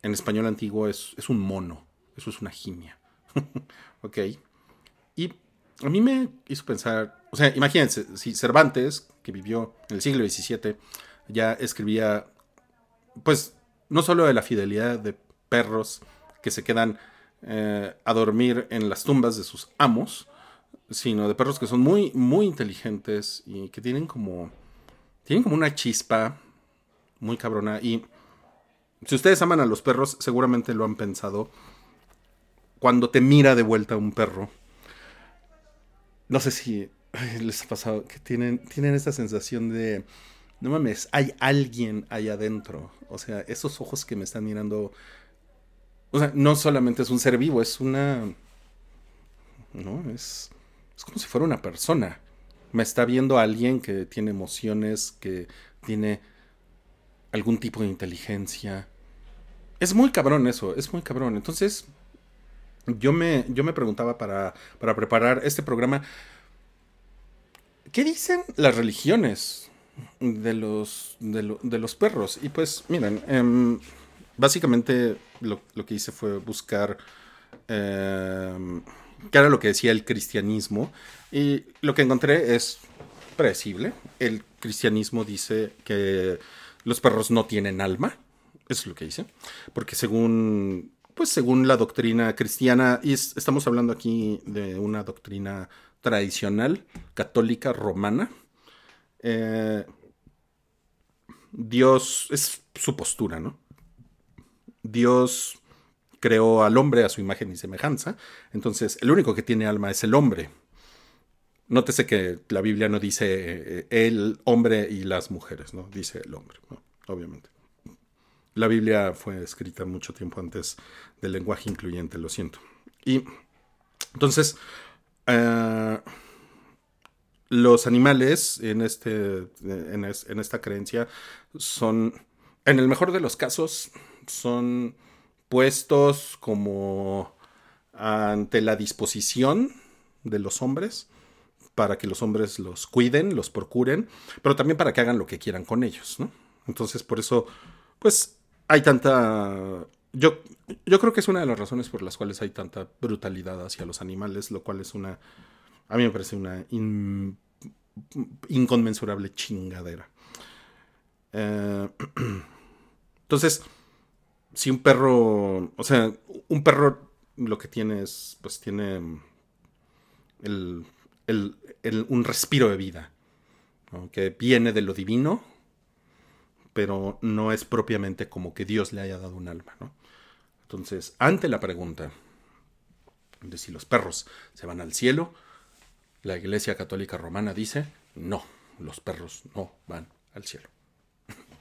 en español antiguo es, es, un mono. Eso es una jimia. ok. Y a mí me hizo pensar, o sea, imagínense, si Cervantes, que vivió en el siglo XVII, ya escribía, pues, no solo de la fidelidad de perros que se quedan eh, a dormir en las tumbas de sus amos, sino de perros que son muy, muy inteligentes y que tienen como, tienen como una chispa muy cabrona. Y si ustedes aman a los perros, seguramente lo han pensado. Cuando te mira de vuelta un perro, no sé si les ha pasado que tienen, tienen esta sensación de, no mames, hay alguien ahí adentro. O sea, esos ojos que me están mirando, o sea, no solamente es un ser vivo, es una, no, es es como si fuera una persona. Me está viendo alguien que tiene emociones, que tiene algún tipo de inteligencia. Es muy cabrón eso, es muy cabrón. Entonces, yo me, yo me preguntaba para, para preparar este programa, ¿qué dicen las religiones de los, de, los perros? Y pues, miren, em, básicamente lo, que hice fue buscar... Em, que era lo que decía el cristianismo. Y lo que encontré es predecible. El cristianismo dice que los perros no tienen alma. Eso es lo que dice. Porque según, pues según la doctrina cristiana, y es- estamos hablando aquí de una doctrina tradicional, católica, romana, eh, Dios es su postura, ¿no? Dios creó al hombre a su imagen y semejanza, entonces el único que tiene alma es el hombre. Nótese que la Biblia no dice eh, el hombre y las mujeres, ¿no? Dice el hombre, obviamente. La Biblia fue escrita mucho tiempo antes del lenguaje incluyente, lo siento. Y entonces, eh, los animales en, este, en, en esta creencia son, en el mejor de los casos, son puestos como ante la disposición de los hombres para que los hombres los cuiden, los procuren, pero también para que hagan lo que quieran con ellos, ¿no? Entonces, por eso, pues, hay tanta... Yo, yo creo que es una de las razones por las cuales hay tanta brutalidad hacia los animales, lo cual es una... A mí me parece una in- inconmensurable chingadera. Eh, entonces, si un perro, o sea, un perro lo que tiene es, pues tiene el, el- el- un respiro de vida, que viene de lo divino, pero no es propiamente como que Dios le haya dado un alma, ¿no? Entonces, ante la pregunta de si los perros se van al cielo, la Iglesia Católica Romana dice, no, los perros no van al cielo.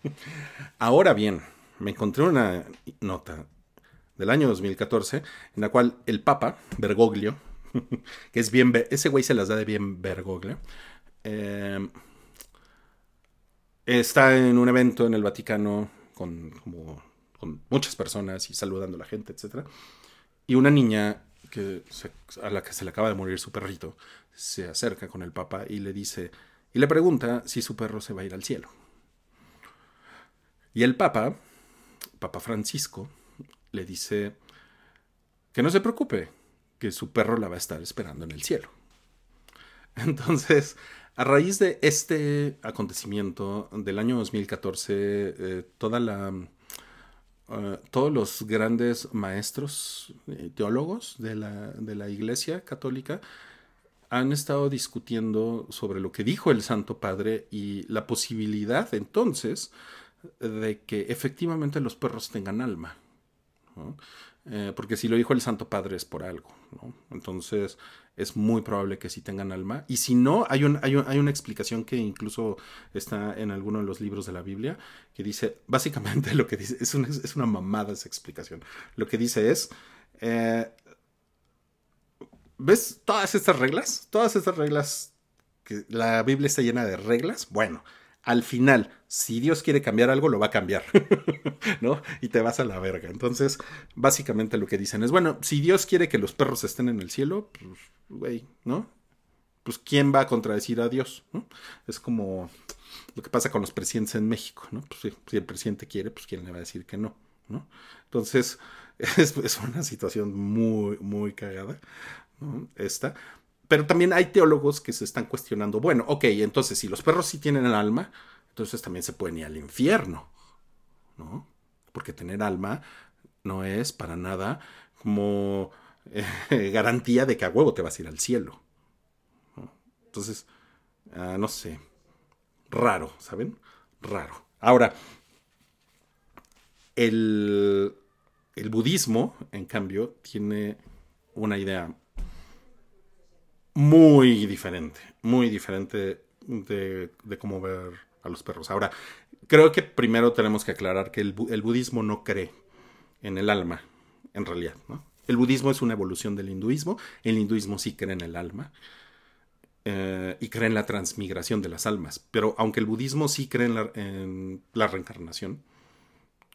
Ahora bien, me encontré una nota del año 2014 en la cual el Papa, Bergoglio, que es bien, ese güey se las da de bien Bergoglio, eh, está en un evento en el Vaticano con, muchas personas y saludando a la gente, etc. Y una niña que a la que se le acaba de morir su perrito se acerca con el Papa y le dice, y le pregunta si su perro se va a ir al cielo. Y el Papa, Papa Francisco, le dice que no se preocupe, que su perro la va a estar esperando en el cielo. Entonces, a raíz de este acontecimiento del año 2014, eh, toda la, eh, todos los grandes maestros eh, teólogos de la, de la Iglesia Católica han estado discutiendo sobre lo que dijo el Santo Padre y la posibilidad entonces de que efectivamente los perros tengan alma. Eh, porque si lo dijo el Santo Padre es por algo. Entonces es muy probable que sí tengan alma. Y si no, hay, un, hay, hay una explicación que incluso está en alguno de los libros de la Biblia que dice, básicamente lo que dice, es una, es una mamada esa explicación. Lo que dice es, eh, ¿ves todas estas reglas? Todas estas reglas, la Biblia está llena de reglas. Bueno, al final, si Dios quiere cambiar algo, lo va a cambiar, ¿no? Y te vas a la verga. Entonces, básicamente lo que dicen es, bueno, si Dios quiere que los perros estén en el cielo, pues, güey, ¿no? Pues, ¿quién va a contradecir a Dios? ¿no? Es como lo que pasa con los presidentes en México, ¿no? Pues, si el presidente quiere, pues, ¿quién le va a decir que no? ¿no? Entonces, es, es una situación muy, muy cagada, ¿no? Esta. Pero también hay teólogos que se están cuestionando, bueno, ok, entonces si los perros sí tienen el alma, entonces también se pueden ir al infierno, ¿no? Porque tener alma no es para nada como eh, garantía de que a huevo te vas a ir al cielo. ¿no? Entonces, ah, no sé, raro, ¿saben? Raro. Ahora, el, el budismo, en cambio, tiene una idea muy diferente, muy diferente de, cómo ver a los perros. Ahora, creo que primero tenemos que aclarar que el, bu- el budismo no cree en el alma, en realidad. El budismo es una evolución del hinduismo, el hinduismo sí cree en el alma eh, y cree en la transmigración de las almas, pero aunque el budismo sí cree en la, en la reencarnación,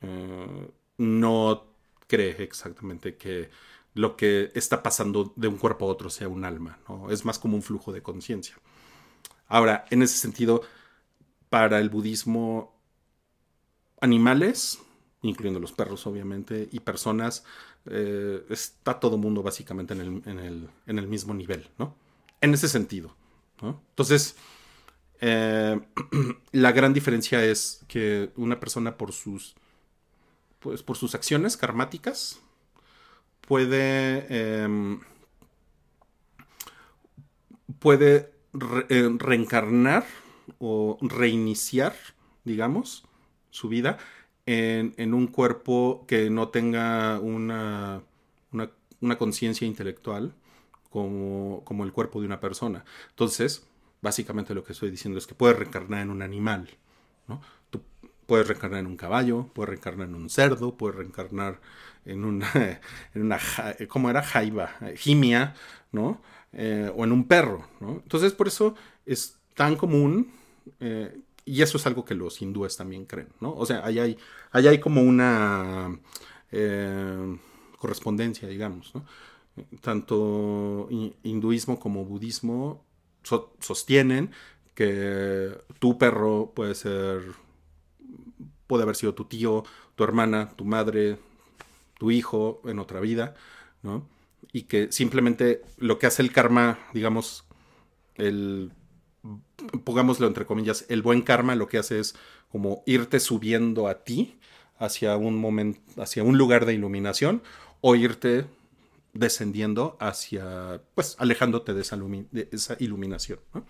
eh, no cree exactamente que lo que está pasando de un cuerpo a otro sea un alma, ¿no? Es más como un flujo de conciencia. Ahora, en ese sentido, para el budismo, animales, incluyendo los perros obviamente, y personas eh, está todo mundo básicamente en el, en el- en el mismo nivel, ¿no? En ese sentido. Entonces, eh, la gran diferencia es que una persona por sus, pues, por sus acciones karmáticas puede, em, puede eh, reencarnar o reiniciar, digamos, su vida en, en un cuerpo que no tenga una, una, una conciencia intelectual como, como el cuerpo de una persona. Entonces, básicamente lo que estoy diciendo es que puedes reencarnar en un animal, ¿no? Tú puedes reencarnar en un caballo, puedes reencarnar en un cerdo, puedes reencarnar en una, en una ja- ¿cómo era? Jaiba, eh, jimia, ¿no? Eh, o en un perro, ¿no? Entonces, por eso es tan común, eh, y eso es algo que los hindúes también creen, ¿no? O sea, ahí hay, ahí hay como una eh, correspondencia, digamos, ¿no? Tanto hi- hinduismo como budismo so- sostienen que tu perro puede ser, puede haber sido tu tío, tu hermana, tu madre, tu hijo en otra vida, ¿no? Y que simplemente lo que hace el karma, digamos, el, pongámoslo entre comillas, el buen karma lo que hace es como irte subiendo a ti hacia un momento, hacia un lugar de iluminación o irte descendiendo hacia, pues, alejándote de esa, iluminación, ¿no?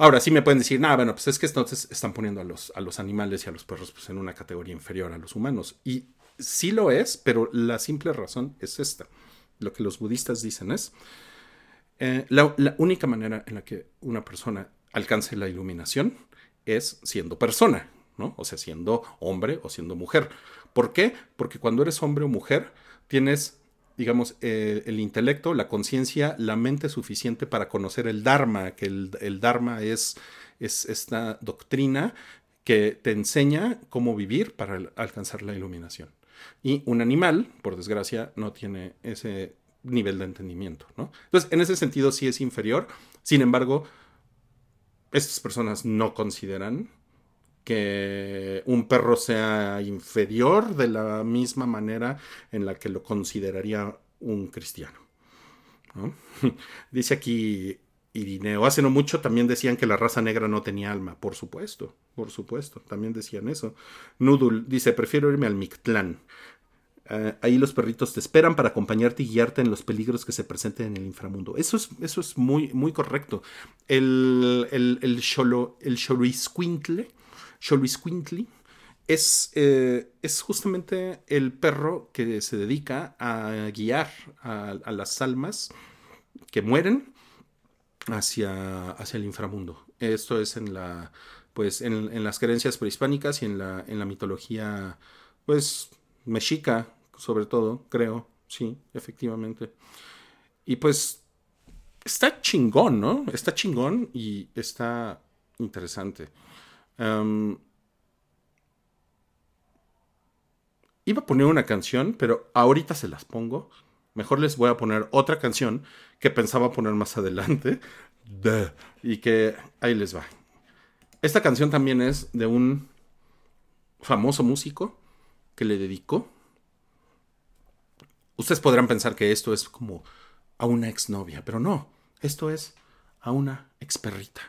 Ahora sí me pueden decir, nada, bueno, pues es que entonces están poniendo a los, a los animales y a los perros pues, en una categoría inferior a los humanos. Y sí lo es, pero la simple razón es esta. Lo que los budistas dicen es, eh, la, única manera en la que una persona alcance la iluminación es siendo persona, ¿no? O sea, siendo hombre o siendo mujer. ¿Por qué? Porque cuando eres hombre o mujer, tienes, digamos, eh, el intelecto, la conciencia, la mente suficiente para conocer el Dharma, que el, Dharma es, es esta doctrina que te enseña cómo vivir para al- alcanzar la iluminación. Y un animal, por desgracia, no tiene ese nivel de entendimiento, ¿no? Entonces, en ese sentido sí es inferior. Sin embargo, estas personas no consideran que un perro sea inferior de la misma manera en la que lo consideraría un cristiano. ¿no? Dice aquí Irineo, hace no mucho también decían que la raza negra no tenía alma. Por supuesto, por supuesto, también decían eso. Nudul dice, prefiero irme al Mictlán. Eh, ahí los perritos te esperan para acompañarte y guiarte en los peligros que se presenten en el inframundo. Eso es, eso es muy, muy correcto. El, el, el, Xolo- el es, eh, es justamente el perro que se dedica a guiar a las almas que mueren hacia, hacia el inframundo. Esto es en la pues en, en las creencias prehispánicas y en la, en la mitología pues mexica sobre todo, creo, sí, efectivamente. Y pues está chingón, ¿no? Está chingón y está interesante. Em, iba a poner una canción, pero ahorita se las pongo. Mejor les voy a poner otra canción que pensaba poner más adelante. Y que ahí les va. Esta canción también es de un famoso músico que le dedicó. Ustedes podrán pensar que esto es como a una exnovia, pero no. Esto es a una experrita.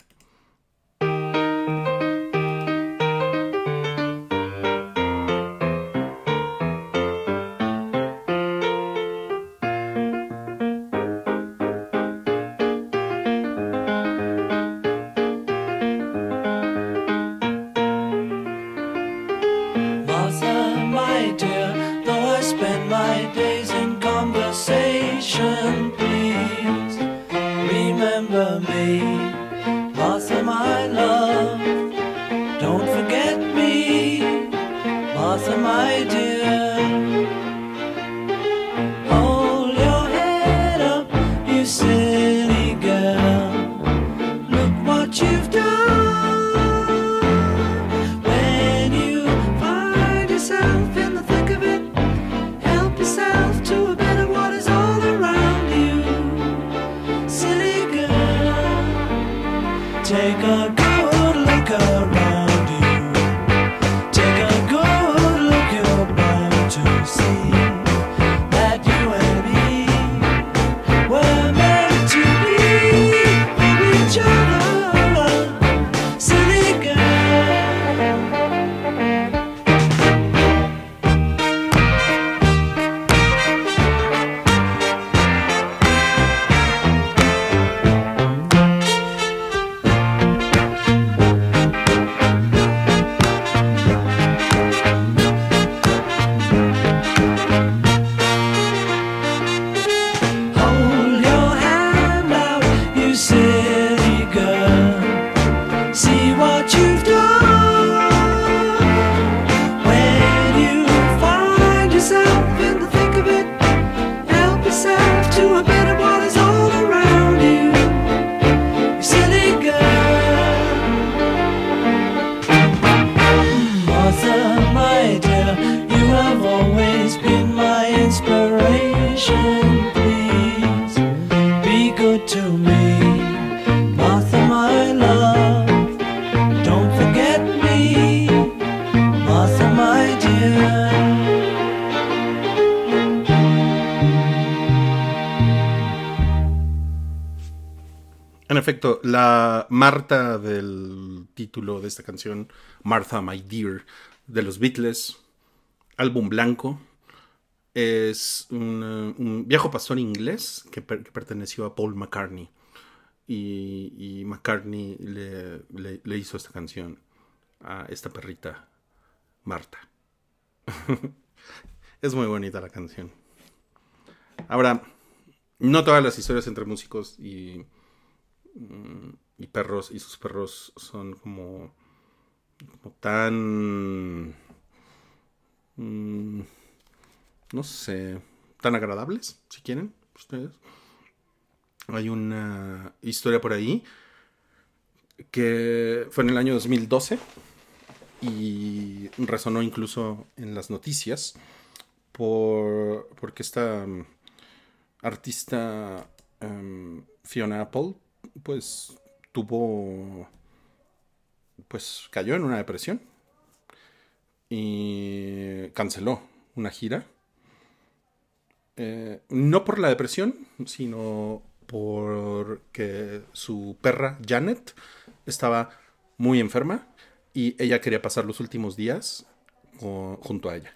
Esta canción, Martha My Dear, de los Beatles, álbum blanco, es un, viejo pastor inglés que, per- que perteneció a Paul McCartney. Y, McCartney le, le- le hizo esta canción a esta perrita, Marta. es muy bonita la canción. Ahora, no todas las historias entre músicos y y perros y sus perros son como, como tan mm, no sé tan agradables si quieren ustedes. Hay una historia por ahí que fue en el año 2012 y resonó incluso en las noticias por porque esta mm, artista em, Fiona Apple pues tuvo pues cayó en una depresión y canceló una gira Eh, no por la depresión sino porque su perra Janet estaba muy enferma y ella quería pasar los últimos días junto a ella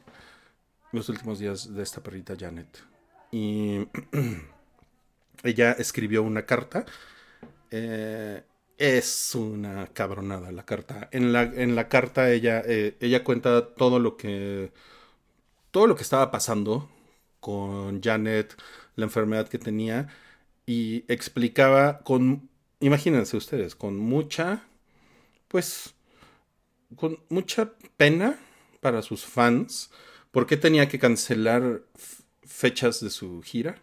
los últimos días de esta perrita Janet y ella escribió una carta. eh, es una cabronada la carta. En la, en la carta ella, eh, ella cuenta todo lo que. todo lo que estaba pasando con Janet, la enfermedad que tenía. Y explicaba con. Imagínense ustedes, con mucha. Pues. con mucha pena para sus fans. ¿Por qué tenía que cancelar fechas de su gira?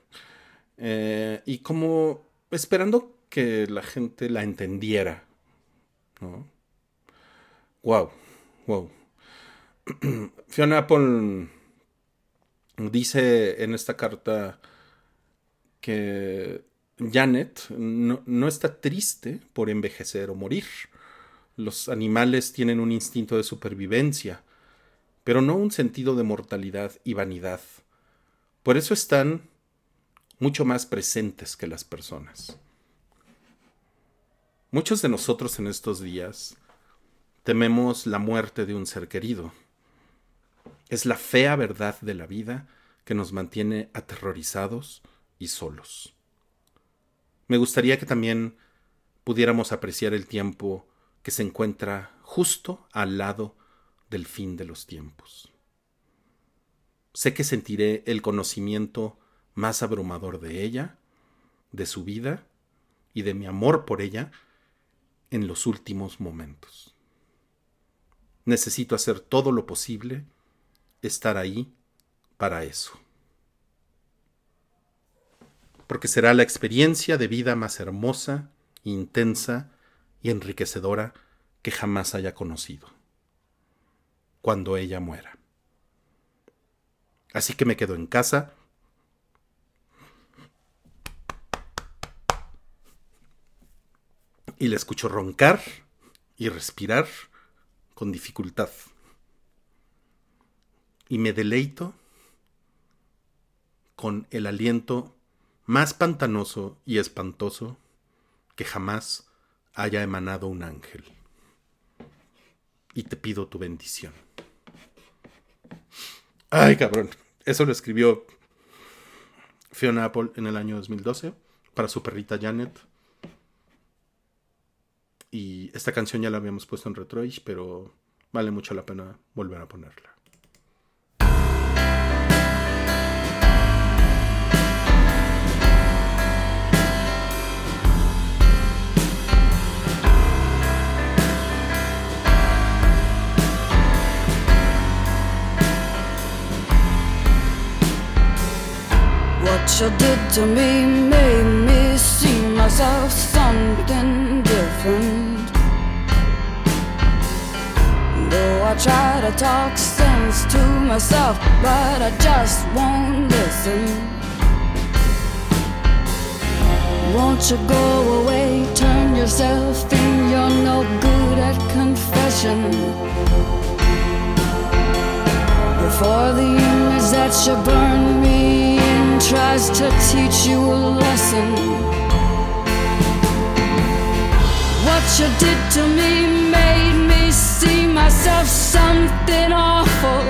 Eh, y como esperando que la gente la entendiera. ¿no? Wow, wow. Fiona Apple dice en esta carta que Janet no, no está triste por envejecer o morir. Los animales tienen un instinto de supervivencia, pero no un sentido de mortalidad y vanidad. Por eso están mucho más presentes que las personas. Muchos de nosotros en estos días tememos la muerte de un ser querido. Es la fea verdad de la vida que nos mantiene aterrorizados y solos. Me gustaría que también pudiéramos apreciar el tiempo que se encuentra justo al lado del fin de los tiempos. Sé que sentiré el conocimiento más abrumador de ella, de su vida y de mi amor por ella en los últimos momentos. Necesito hacer todo lo posible, estar ahí para eso. Porque será la experiencia de vida más hermosa, intensa y enriquecedora que jamás haya conocido. Cuando ella muera. Así que me quedo en casa y la escucho roncar y respirar con dificultad. Y me deleito con el aliento más pantanoso y espantoso que jamás haya emanado un ángel. Y te pido tu bendición. Ay, cabrón. Eso lo escribió Fiona Apple en el año 2012 para su perrita Janet. Y esta canción ya la habíamos puesto en Retroish, pero vale mucho la pena volver a ponerla. What me made me see myself something different. Though I try to talk sense to myself, but I just won't listen. Won't you go away? Turn yourself in. You're no good at confession. Before the image that you burn me in tries to teach you a lesson. You did to me made me see myself something awful.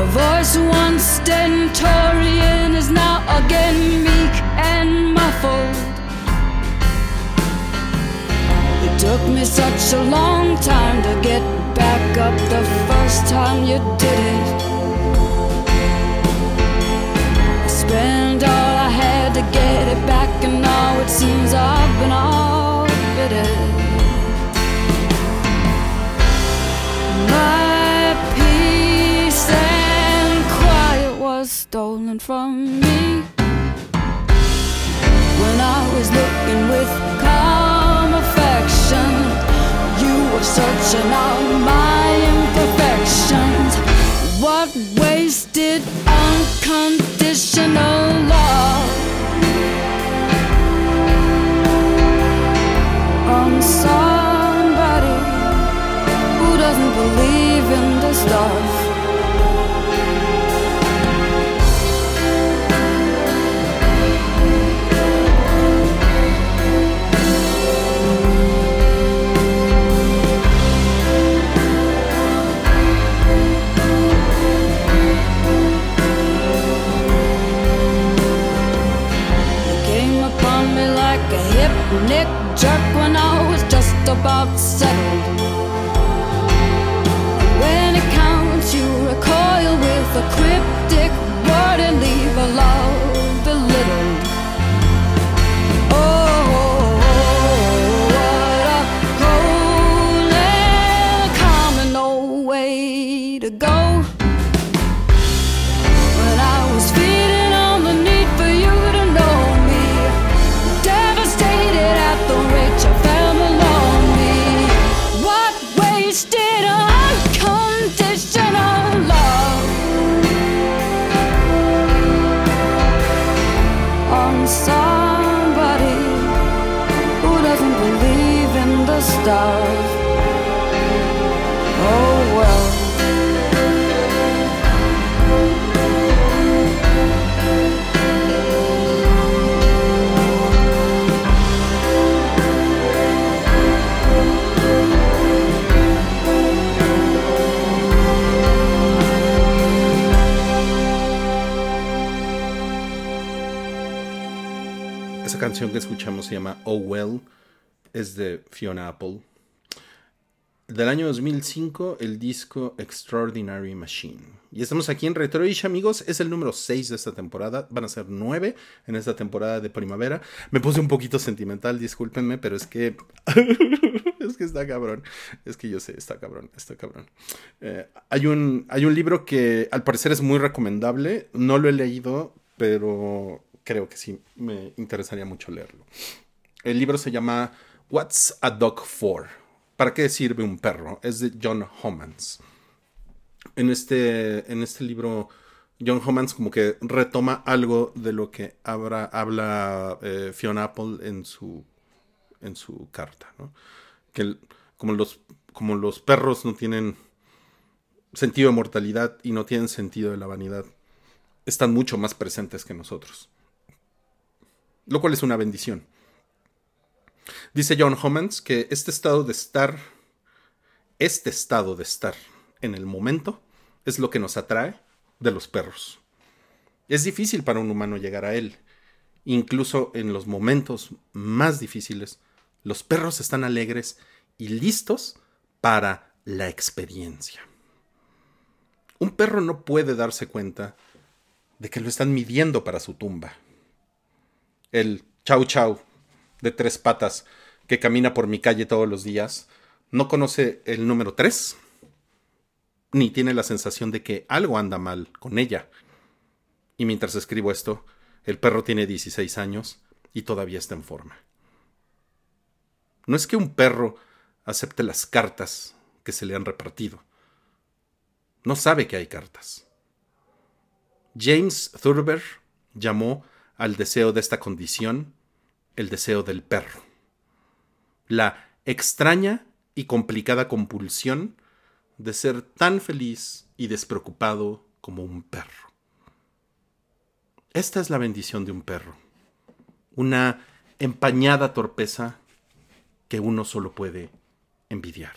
A voice once stentorian is now again meek and muffled. It took me such a long time to get back up the first time you did it. Get it back, and now it seems I've been outbidden. My peace and quiet was stolen from me when I was looking with calm affection. You were searching out my imperfections. What wasted unconditional love somebody who doesn't believe in the stuff. You came upon me like a hypnic jerk when I was just about settled. When it counts, you recoil with a cryptic que escuchamos se llama Oh Well, es de Fiona Apple. Del año 2005, el disco Extraordinary Machine. Y estamos aquí en Retroish, amigos. Es el número 6 de esta temporada. Van a ser 9 en esta temporada de primavera. Me puse un poquito sentimental, discúlpenme, pero es que. es que está cabrón. Es que yo sé, está cabrón, está cabrón. Eh, hay, un, hay un libro que al parecer es muy recomendable. No lo he leído, pero creo que sí me interesaría mucho leerlo. El libro se llama What's a Dog For? ¿Para qué sirve un perro? Es de John Homans. En este, en este libro, John Homans como que retoma algo de lo que habla, habla eh, Fiona Apple en su, en su carta. ¿no? Que como, los, como los perros no tienen sentido de mortalidad y no tienen sentido de la vanidad, están mucho más presentes que nosotros. Lo cual es una bendición. Dice John Homans que este estado de estar, este estado de estar en el momento, es lo que nos atrae de los perros. Es difícil para un humano llegar a él. Incluso en los momentos más difíciles, los perros están alegres y listos para la experiencia. Un perro no puede darse cuenta de que lo están midiendo para su tumba. El chau chau de tres patas que camina por mi calle todos los días no conoce el número tres, ni tiene la sensación de que algo anda mal con ella. Y mientras escribo esto, el perro tiene 16 años y todavía está en forma. No es que un perro acepte las cartas que se le han repartido. No sabe que hay cartas. James Thurber llamó al deseo de esta condición, el deseo del perro. La extraña y complicada compulsión de ser tan feliz y despreocupado como un perro. Esta es la bendición de un perro. Una empañada torpeza que uno solo puede envidiar.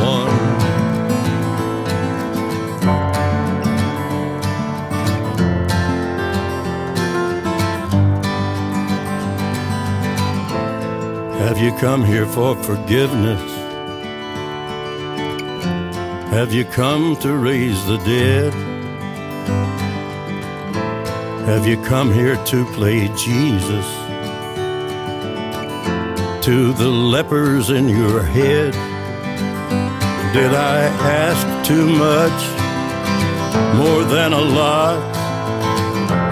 one. Have you come here for forgiveness? Have you come to raise the dead? Have you come here to play Jesus? To the lepers in your head? Did I ask too much? More than a lot?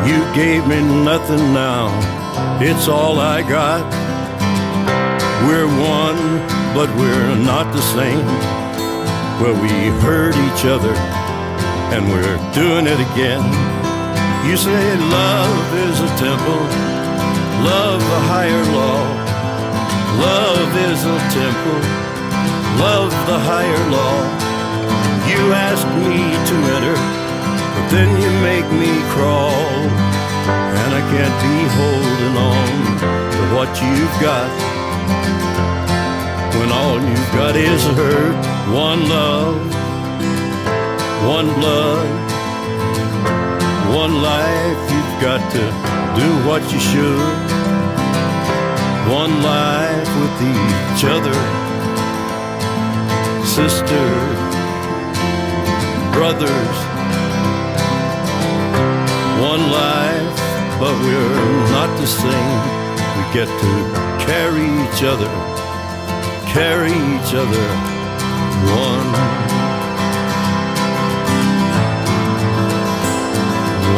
You gave me nothing now. It's all I got. We're one, but we're not the same. Well, we hurt each other, and we're doing it again. You say love is a temple, love a higher law. Love is a temple, love the higher law. You ask me to enter, but then you make me crawl. And I can't be holding on to what you've got when all you've got is hurt. One love, one blood, one life. You've got to do what you should. One life with each other, sisters, brothers. One life, but we're not the same. We get to carry each other carry each other. One.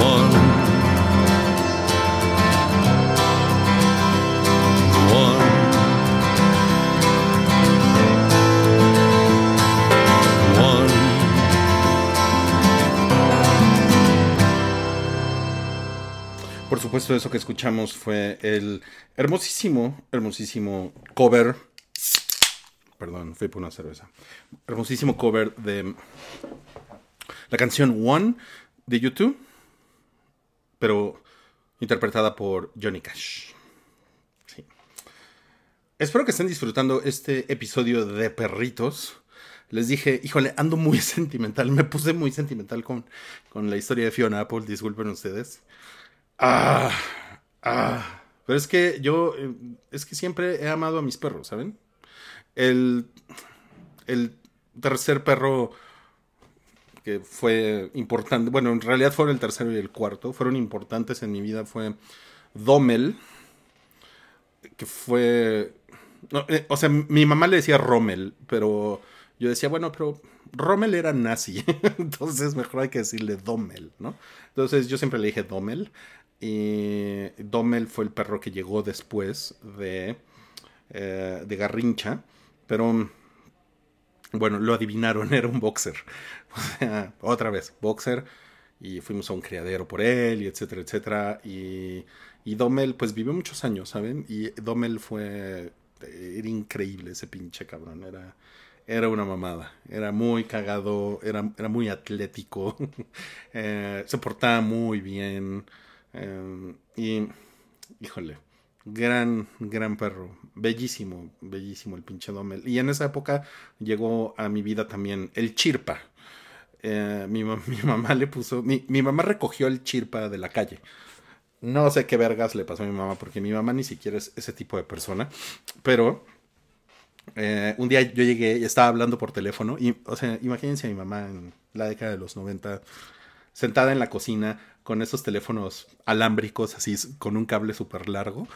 One. Por supuesto, eso que escuchamos fue el hermosísimo, hermosísimo cover. Perdón, fui por una cerveza. Hermosísimo cover de la canción One de YouTube, pero interpretada por Johnny Cash. Espero que estén disfrutando este episodio de Perritos. Les dije, híjole, ando muy sentimental. Me puse muy sentimental con, con la historia de Fiona Apple. Disculpen ustedes. Ah, ah. Pero es que yo, es que siempre he amado a mis perros, ¿saben? El, el tercer perro que fue importante, bueno, en realidad fueron el tercero y el cuarto, fueron importantes en mi vida, fue Dommel, que fue... no, eh, o sea, mi mamá le decía Rommel, pero yo decía, bueno, pero Rommel era nazi, entonces mejor hay que decirle Dommel, ¿no? Entonces yo siempre le dije Dommel, y Dommel fue el perro que llegó después de, eh, de Garrincha, pero bueno, lo adivinaron, era un boxer. O sea, otra vez, boxer. Y fuimos a un criadero por él, y etcétera, etcétera. Y, y Dommel, pues vivió muchos años, ¿saben? Y Dommel fue. Era increíble ese pinche cabrón. Era, era una mamada. Era muy cagado, era, era muy atlético. eh, se portaba muy bien. Eh, y. Híjole. Gran, gran perro. Bellísimo, bellísimo el pinche Dommel. Y en esa época llegó a mi vida también el Chirpa. Eh, mi, mi mamá le puso. Mi, mi mamá recogió el Chirpa de la calle. No sé qué vergas le pasó a mi mamá, porque mi mamá ni siquiera es ese tipo de persona. Pero eh, un día yo llegué y estaba hablando por teléfono. Y, o sea, imagínense a mi mamá en la década de los 90, sentada en la cocina con esos teléfonos alámbricos, así con un cable súper largo.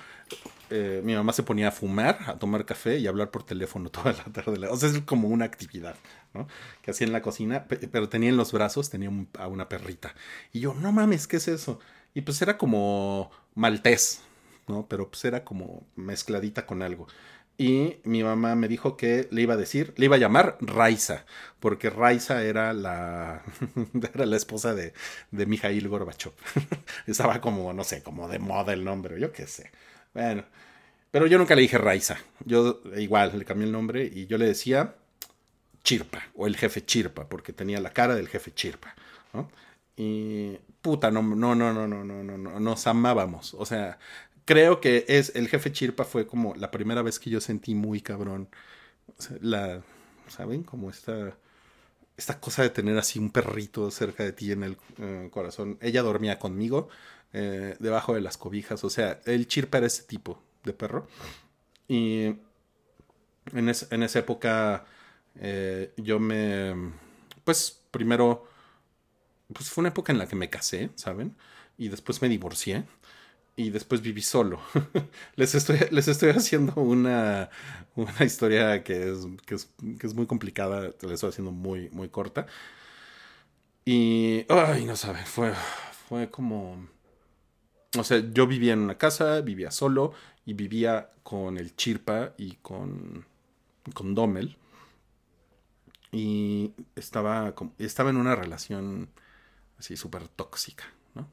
Eh, mi mamá se ponía a fumar, a tomar café y a hablar por teléfono toda la tarde. O sea, es como una actividad, ¿no? Que hacía en la cocina, pe- pero tenía en los brazos, tenía a una perrita. Y yo, no mames, ¿qué es eso? Y pues era como maltés, ¿no? Pero pues era como mezcladita con algo. Y mi mamá me dijo que le iba a decir, le iba a llamar Raiza, porque Raiza era la, era la esposa de, de Mijail Gorbachev. Estaba como, no sé, como de moda el nombre, yo qué sé. Bueno, pero yo nunca le dije Raiza. Yo igual le cambié el nombre y yo le decía Chirpa, o el jefe Chirpa, porque tenía la cara del jefe Chirpa, ¿no? Y puta, no, no, no, no, no, no, no, no, nos amábamos. O sea, creo que es el jefe Chirpa fue como la primera vez que yo sentí muy cabrón. la, ¿saben? Como esta, esta cosa de tener así un perrito cerca de ti en el eh, corazón. Ella dormía conmigo eh, debajo de las cobijas. O sea, el Chirpa era ese tipo de perro. Y en, es- en esa época eh, yo me, pues primero, pues fue una época en la que me casé, ¿saben? Y después me divorcié y después viví solo. les, estoy, les estoy haciendo una, una historia que es, que, es, que es muy complicada, la estoy haciendo muy, muy corta. Y, ay, no saben, fue, fue como... O sea, yo vivía en una casa, vivía solo y vivía con el Chirpa y con, con Dommel. Y estaba, estaba en una relación así súper tóxica, ¿no?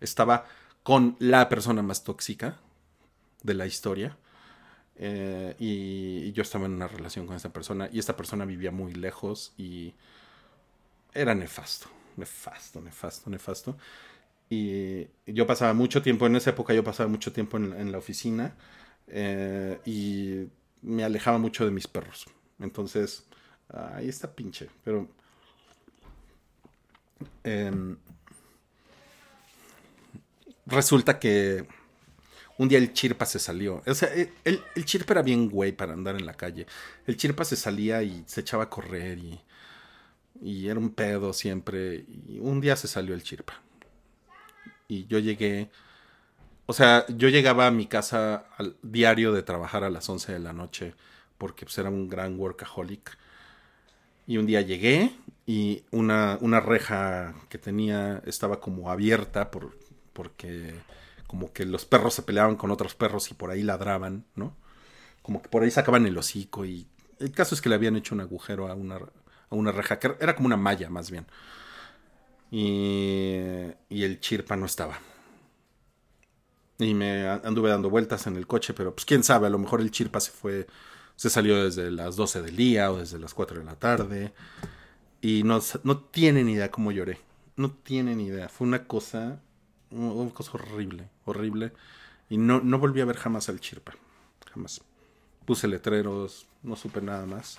Estaba con la persona más tóxica de la historia. eh, y, yo estaba en una relación con esta persona y esta persona vivía muy lejos y era nefasto, nefasto, nefasto, nefasto. Y yo pasaba mucho tiempo, en esa época yo pasaba mucho tiempo en, la oficina eh, y me alejaba mucho de mis perros. Entonces, ahí está pinche, pero... em, resulta que un día el Chirpa se salió. O sea, el, el- el Chirpa era bien güey para andar en la calle. El Chirpa se salía y se echaba a correr y, y era un pedo siempre. Y un día se salió el Chirpa. Y yo llegué. O sea, yo llegaba a mi casa al diario de trabajar a las 11 de la noche porque pues, era un gran workaholic. Y un día llegué y una, una reja que tenía estaba como abierta por, porque como que los perros se peleaban con otros perros y por ahí ladraban, ¿no? Como que por ahí sacaban el hocico y el caso es que le habían hecho un agujero a una, a una reja, que era como una malla más bien. Y, y el chirpa no estaba. Y me anduve dando vueltas en el coche, pero pues quién sabe, a lo mejor el chirpa se fue, se salió desde las 12 del día o desde las 4 de la tarde. Y no, no tienen idea cómo lloré. No tienen idea. Fue una cosa, una cosa horrible, horrible. Y no, no volví a ver jamás al chirpa. Jamás. Puse letreros, no supe nada más.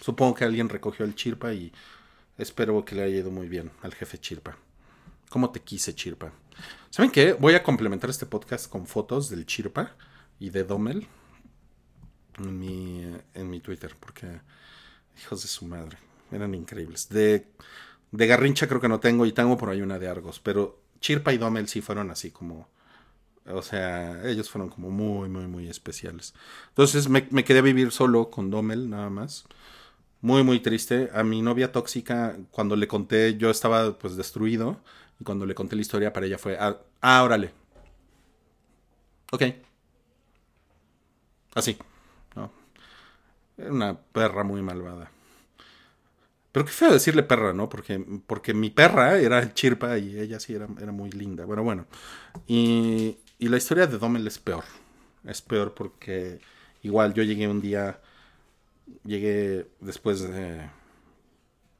Supongo que alguien recogió el chirpa y espero que le haya ido muy bien al jefe chirpa. ¿Cómo te quise, Chirpa? ¿Saben qué? Voy a complementar este podcast con fotos del Chirpa y de Dommel en mi, en mi Twitter, porque hijos de su madre, eran increíbles. De, de Garrincha creo que no tengo y tengo por ahí una de Argos, pero Chirpa y Dommel sí fueron así como O sea, ellos fueron como muy, muy, muy especiales. Entonces me, me quedé a vivir solo con Dommel, nada más. Muy, muy triste. A mi novia tóxica, cuando le conté, yo estaba pues destruido. Y cuando le conté la historia para ella fue, ah, ah. Ok. Así. ¿no? Era una perra muy malvada. Pero qué feo decirle perra, ¿no? Porque, porque mi perra era chirpa y ella sí era, era muy linda. Bueno, bueno. Y, y la historia de Dommel es peor. Es peor porque igual yo llegué un día, llegué después de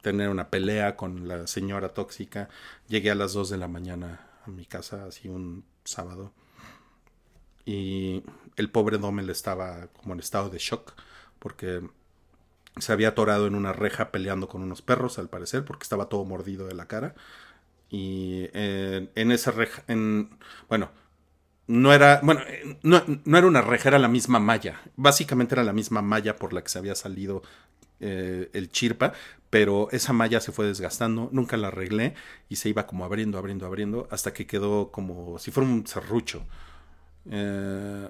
tener una pelea con la señora tóxica, llegué a las 2 de la mañana a mi casa, así un sábado. Y el pobre Dommel estaba como en estado de shock porque se había atorado en una reja peleando con unos perros, al parecer, porque estaba todo mordido de la cara. Y en, en esa reja, en, bueno, no era, bueno, eh, no, no era una reja, era la misma malla. Básicamente era la misma malla por la que se había salido eh, el chirpa, pero esa malla se fue desgastando, nunca la arreglé y se iba como abriendo, abriendo, abriendo, hasta que quedó como si fuera un serrucho. Eh,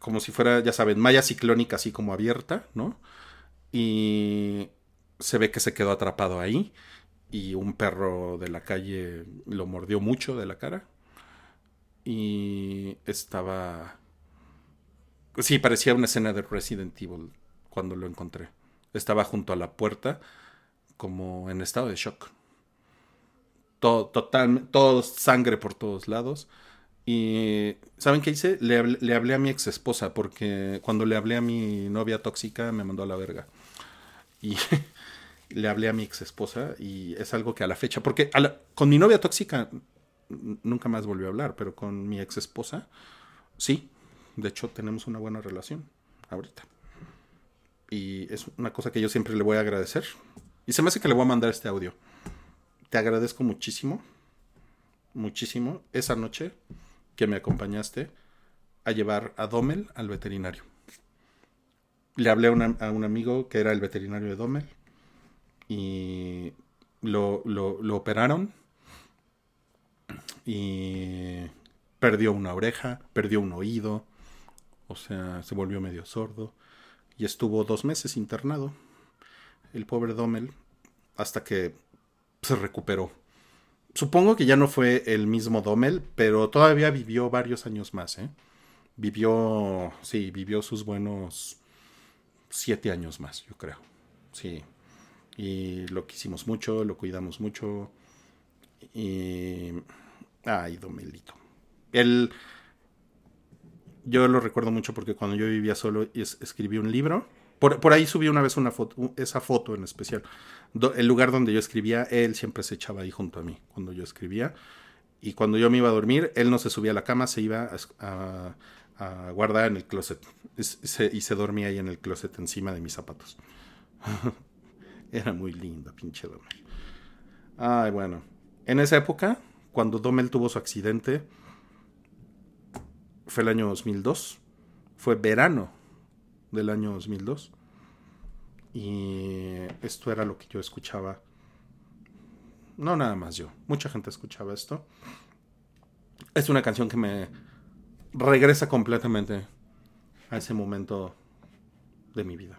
como si fuera, ya saben, malla ciclónica así como abierta, ¿no? Y se ve que se quedó atrapado ahí y un perro de la calle lo mordió mucho de la cara y estaba... Sí, parecía una escena de Resident Evil cuando lo encontré. Estaba junto a la puerta como en estado de shock. Todo, total, todo sangre por todos lados. Y ¿saben qué hice? Le, le hablé a mi ex esposa porque cuando le hablé a mi novia tóxica me mandó a la verga. Y le hablé a mi ex esposa y es algo que a la fecha, porque con mi novia tóxica nunca más volvió a hablar, pero con mi ex esposa sí. De hecho tenemos una buena relación ahorita. Y es una cosa que yo siempre le voy a agradecer. Y se me hace que le voy a mandar este audio. Te agradezco muchísimo, muchísimo, esa noche que me acompañaste a llevar a Dommel al veterinario. Le hablé a, un amigo que era el veterinario de Dommel y lo, lo- lo operaron y perdió una oreja, perdió un oído, o sea, se volvió medio sordo y estuvo dos meses internado, el pobre Dommel, hasta que se recuperó. Supongo que ya no fue el mismo Dommel, pero todavía vivió varios años más, ¿eh? Vivió, sí, vivió sus buenos siete años más, yo creo. Sí. Y lo quisimos mucho, lo cuidamos mucho. Y... Ay, Domelito. Él... Yo lo recuerdo mucho porque cuando yo vivía solo es- escribí un libro. Por, por ahí subí una vez una foto, esa foto en especial. El lugar donde yo escribía, él siempre se echaba ahí junto a mí cuando yo escribía. Y cuando yo me iba a dormir, él no se subía a la cama, se iba a- a guardar en el closet. Y se dormía ahí en el closet encima de mis zapatos. Era muy lindo, pinche Domel. Ay, bueno. En esa época, cuando Domel tuvo su accidente, fue el año 2002. Fue verano del año 2002. Y esto era lo que yo escuchaba. No nada más yo. Mucha gente escuchaba esto. Es una canción que me regresa completamente a ese momento de mi vida.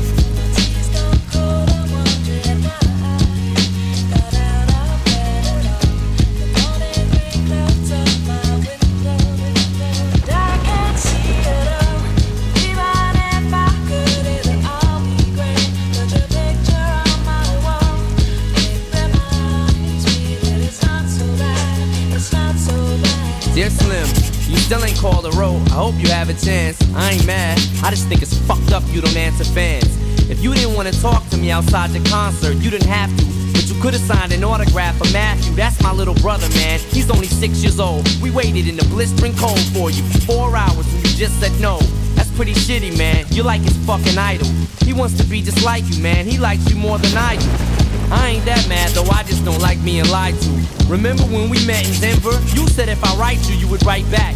Called a road. I hope you have a chance. I ain't mad. I just think it's fucked up you don't answer fans. If you didn't want to talk to me outside the concert, you didn't have to. But you could have signed an autograph for Matthew. That's my little brother, man. He's only six years old. We waited in the blistering cold for you for four hours and you just said no. That's pretty shitty, man. You're like his fucking idol. He wants to be just like you, man. He likes you more than I do. I ain't that mad though, I just don't like being lied to. Remember when we met in Denver? You said if I write you, you would write back.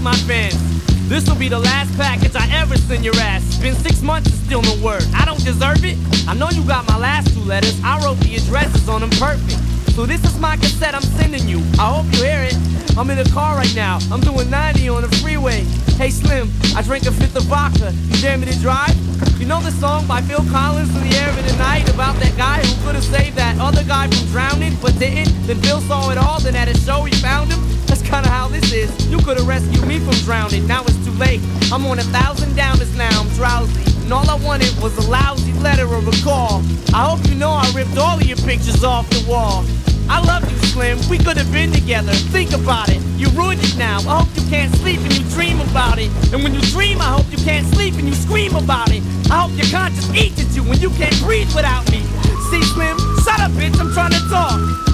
My fans. This will be the last package I ever send your ass. Been six months and still no word. I don't deserve it. I know you got my last two letters. I wrote the addresses on them perfect. So this is my cassette I'm sending you. I hope you hear it. I'm in a car right now. I'm doing 90 on the freeway. Hey Slim, I drank a fifth of vodka. You dare me to drive? You know the song by Phil Collins in the air of the night about that guy who could have saved that other guy from drowning but didn't? Then Phil saw it all, then at a show he found him. That's kinda how this is. You could have rescued me from drowning. Now it's too late. I'm on a thousand downers now. I'm drowsy. And all I wanted was a lousy letter or a call. I hope you know I ripped all of your pictures off the wall. I love you, Slim. We could have been together. Think about it. You ruined it now. I hope you can't sleep and you dream about it. And when you dream, I hope you can't sleep and you scream about it. I hope your conscience eats at you when you can't breathe without me. See, Slim, shut up, bitch. I'm trying to talk.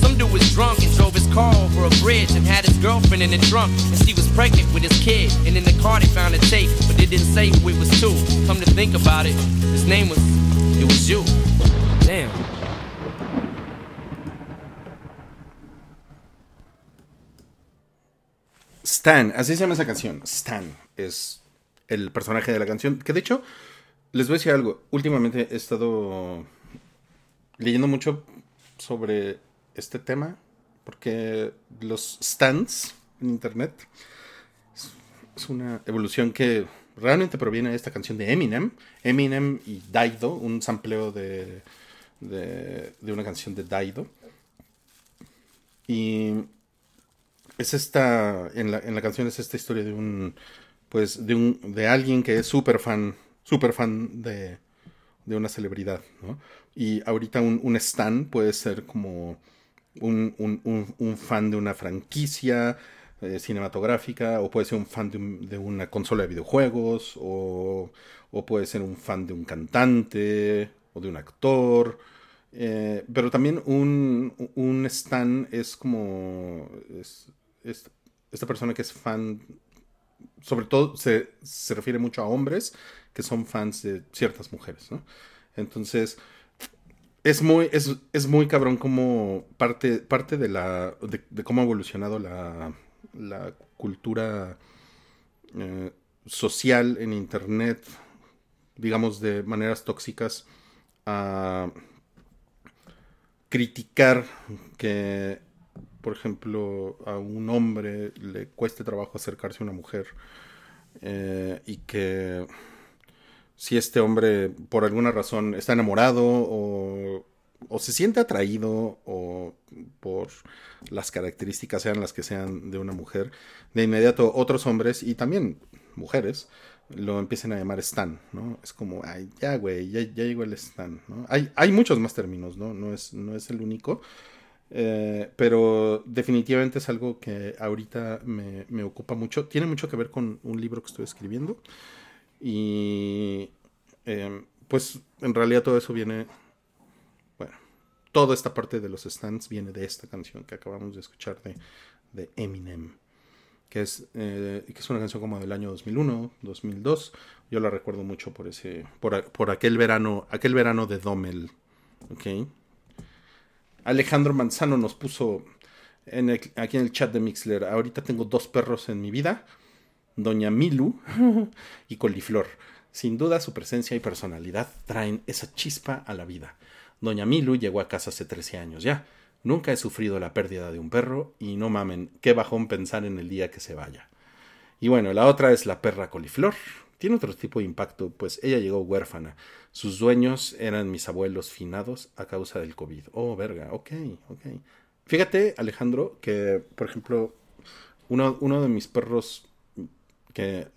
Some dude was drunk and drove his car over a bridge and had his girlfriend in the trunk. And she was pregnant with his kid. And in the car they found a tape, but they didn't say who it was to. Come to think about it, his name was, it was you. Damn. Stan, así se llama esa canción. Stan es el personaje de la canción. Que de hecho, les voy a decir algo. Últimamente he estado leyendo mucho sobre este tema. Porque los stands en internet es- una evolución que realmente proviene de esta canción de Eminem. Eminem y Daido, un sampleo de, de, de una canción de Daido. Y es esta, en la, en la canción es esta historia de un, pues, de un, de alguien que es súper fan, súper fan de, de una celebridad, ¿no? Y ahorita un, un stan puede ser como un, fan de una franquicia eh, cinematográfica, o puede ser un fan de, un- de una consola de videojuegos, o, puede ser un fan de un cantante, o de un actor. Eh, pero también un, un stan es como es- es- esta persona que es fan, sobre todo se, se refiere mucho a hombres que son fans de ciertas mujeres. Entonces, es muy, es, es muy cabrón como parte, parte de la. de, cómo ha evolucionado la, la cultura eh, social en internet, digamos, de maneras tóxicas, a criticar que, por ejemplo, a un hombre le cueste trabajo acercarse a una mujer eh, y que si este hombre por alguna razón está enamorado o, o se siente atraído o por las características sean las que sean de una mujer, de inmediato otros hombres y también mujeres lo empiecen a llamar Stan, ¿no? Es como, ay, ya, güey, ya, ya llegó el Stan, ¿no? Hay, hay muchos más términos, ¿no? No es, no es el único. Eh, pero definitivamente es algo que ahorita me, me ocupa mucho. Tiene mucho que ver con un libro que estoy escribiendo. Y eh, pues en realidad todo eso viene, bueno, toda esta parte de los stands viene de esta canción que acabamos de escuchar de, de Eminem, que es, eh, que es una canción como del año 2001, 2002. Yo la recuerdo mucho por ese, por, por aquel verano, aquel verano de Dommel, ¿ok? Alejandro Manzano nos puso en el- aquí en el chat de Mixler, ahorita tengo dos perros en mi vida, Doña Milu y Coliflor. Sin duda su presencia y personalidad traen esa chispa a la vida. Doña Milu llegó a casa hace 13 años ya. Nunca he sufrido la pérdida de un perro y no mamen, qué bajón pensar en el día que se vaya. Y bueno, la otra es la perra coliflor. Tiene otro tipo de impacto, pues ella llegó huérfana. Sus dueños eran mis abuelos finados a causa del COVID. Oh, verga, ok, ok. Fíjate, Alejandro, que, por ejemplo, uno, uno de mis perros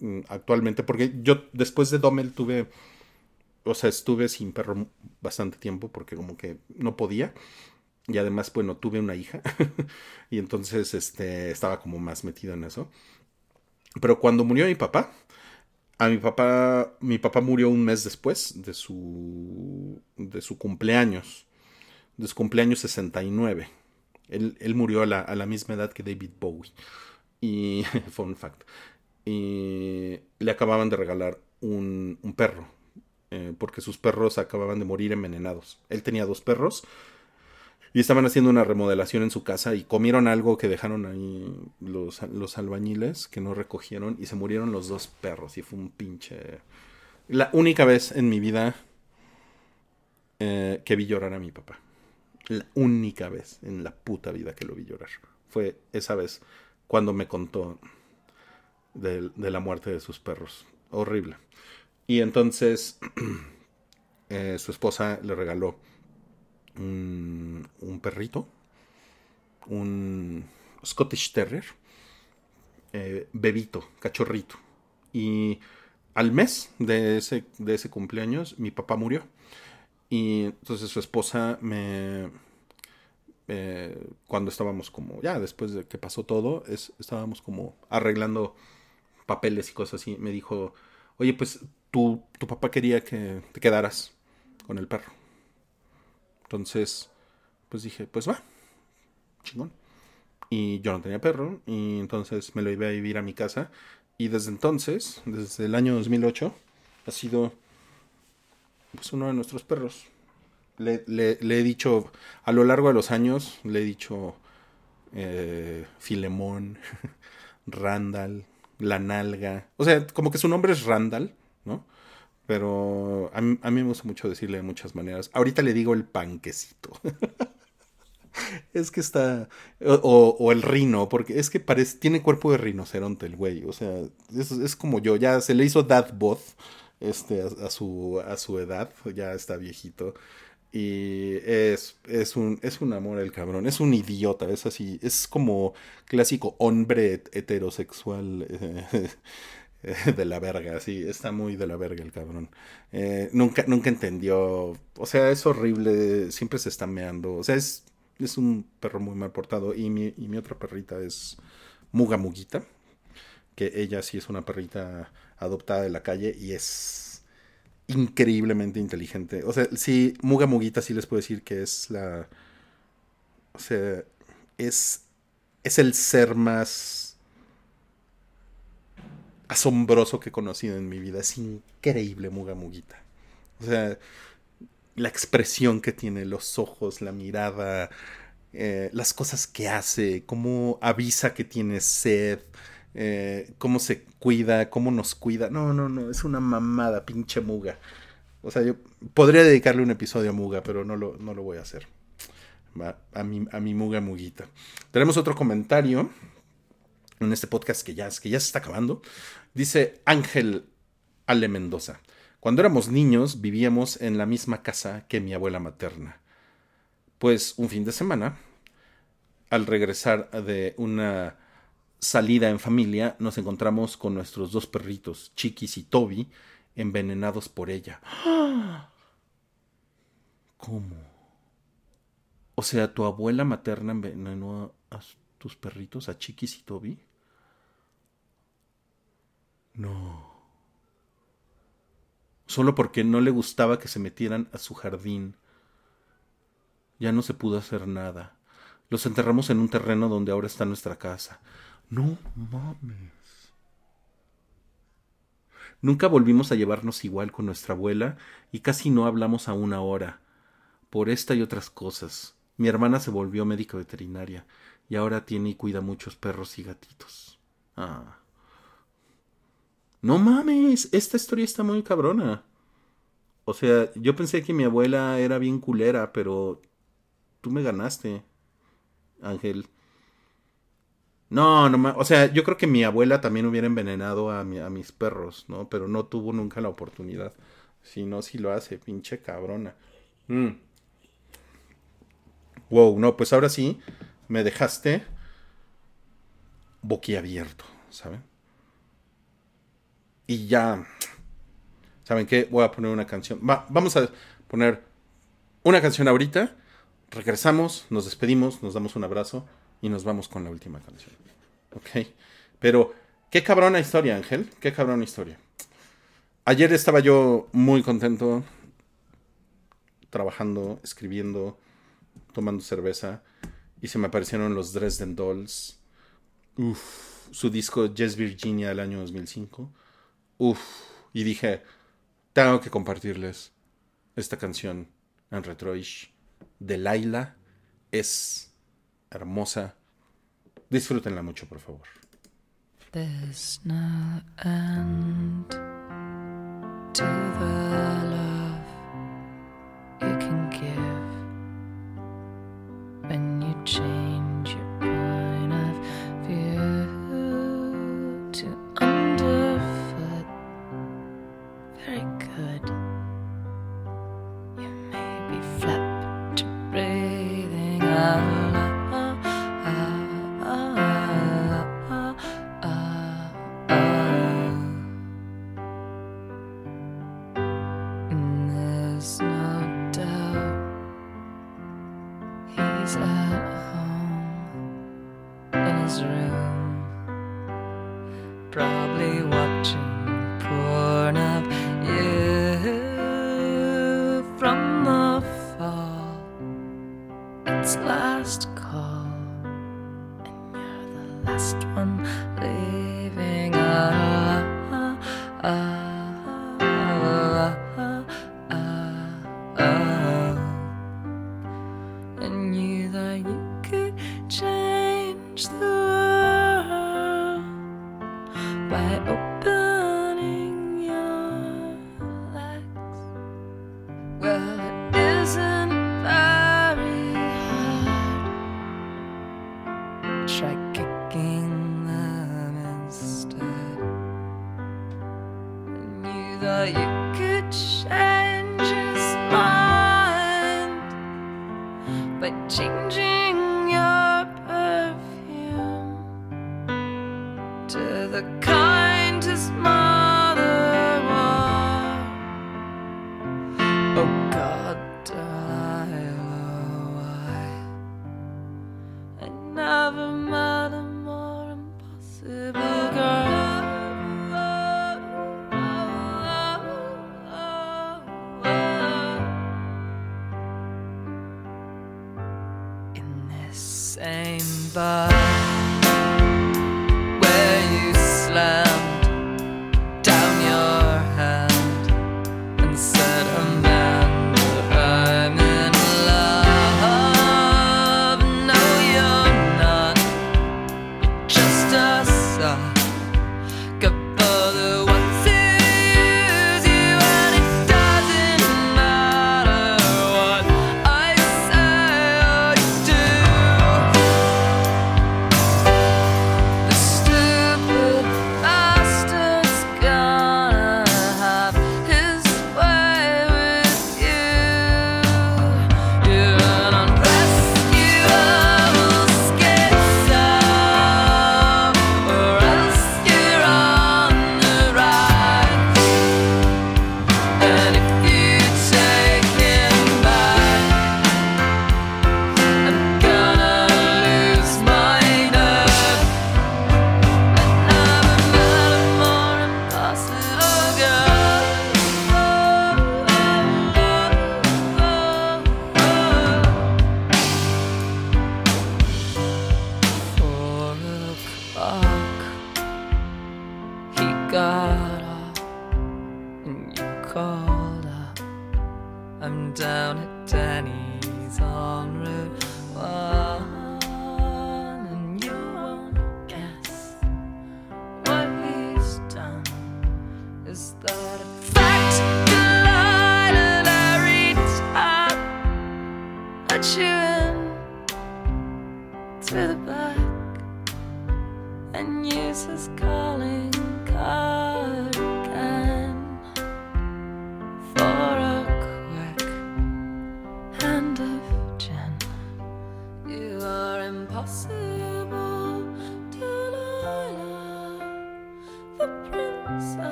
mm, actualmente, porque yo después de Dommel tuve, o sea, estuve sin perro bastante tiempo porque como que no podía. Y además, bueno, tuve una hija. y entonces, este, estaba como más metido en eso. Pero cuando murió mi papá, a mi papá, mi papá murió un mes después de su, de su cumpleaños, de su cumpleaños 69. Él, él murió a la, a la misma edad que David Bowie. Y, fun fact. Y le acababan de regalar un, un perro, eh, porque sus perros acababan de morir envenenados. Él tenía dos perros y estaban haciendo una remodelación en su casa y comieron algo que dejaron ahí los, los albañiles que no recogieron y se murieron los dos perros y fue un pinche... La única vez en mi vida eh, que vi llorar a mi papá. La única vez en la puta vida que lo vi llorar. Fue esa vez cuando me contó de, de la muerte de sus perros. Horrible. Y entonces eh, su esposa le regaló un, un perrito, un Scottish Terrier, eh, bebito, cachorrito. Y al mes de ese, de ese cumpleaños, mi papá murió. Y entonces su esposa me... eh, cuando estábamos como, ya después de que pasó todo, es- estábamos como arreglando papeles y cosas así, me dijo, oye, pues tu, tu papá quería que te quedaras con el perro. Entonces, pues dije, pues va, chingón. Y yo no tenía perro, y entonces me lo iba a vivir a mi casa. Y desde entonces, desde el año 2008, ha sido pues, uno de nuestros perros. Le, le- he dicho, a lo largo de los años, le he dicho eh, Filemón, Randall, La Nalga. O sea, como que su nombre es Randall, ¿no? Pero a mí, me gusta mucho decirle de muchas maneras. Ahorita le digo el panquecito. es que está. O, o- el rino, porque es que parece. Tiene cuerpo de rinoceronte el güey. O sea, es, como yo. Ya se le hizo dad bod este, a su, a su edad. Ya está viejito. Y es, es, un, es un amor el cabrón. Es un idiota. Es así. Es como clásico hombre het- heterosexual. eh, de la verga, sí, está muy de la verga el cabrón. Eh, nunca, nunca entendió, o sea, es horrible, siempre se está meando, o sea, es, es un perro muy mal portado. Y mi, y mi otra perrita es Muga Muguita, que ella sí es una perrita adoptada de la calle y es increíblemente inteligente. O sea, sí, Muga Muguita sí les puedo decir que es la, o sea, es, es el ser más asombroso que he conocido en mi vida. Es increíble Muga Muguita. O sea, la expresión que tiene, los ojos, la mirada, eh, las cosas que hace, cómo avisa que tiene sed, eh, cómo se cuida, cómo nos cuida. No, no, no, es una mamada, pinche Muga. O sea, yo podría dedicarle un episodio a Muga, pero no lo, no lo voy a hacer. A mi, a mi Muga Muguita. Tenemos otro comentario en este podcast que ya, que ya se está acabando. Dice Ángel Ale Mendoza. Cuando éramos niños vivíamos en la misma casa que mi abuela materna. Pues un fin de semana, al regresar de una salida en familia, nos encontramos con nuestros dos perritos, Chiquis y Toby, envenenados por ella. ¿Cómo? O sea, tu abuela materna envenenó a, tus perritos, a Chiquis y Toby. No. Solo porque no le gustaba que se metieran a su jardín. Ya no se pudo hacer nada. Los enterramos en un terreno donde ahora está nuestra casa. No mames. Nunca volvimos a llevarnos igual con nuestra abuela y casi no hablamos a una hora. Por esta y otras cosas. Mi hermana se volvió médica veterinaria y ahora tiene y cuida muchos perros y gatitos. Ah. No mames, esta historia está muy cabrona. O sea, yo pensé que mi abuela era bien culera, pero tú me ganaste, Ángel. No, no, ma- o sea, yo creo que mi abuela también hubiera envenenado a mis perros, ¿no? Pero no tuvo nunca la oportunidad. Si no, si lo hace, pinche cabrona. Mm. Wow, no, pues ahora sí me dejaste boquiabierto, ¿saben? Y ya, ¿saben qué? Voy a poner una canción. Va, vamos a poner una canción ahorita. Regresamos, nos despedimos, nos damos un abrazo y nos vamos con la última canción. ¿Ok? Pero, qué cabrona historia, Ángel. Qué cabrona historia. Ayer estaba yo muy contento trabajando, escribiendo, tomando cerveza y se me aparecieron los Dresden Dolls. Uf, su disco Yes Virginia del año 2005. Uf, y dije, tengo que compartirles esta canción en Retroish de Laila. Es hermosa. Disfrútenla mucho, por favor.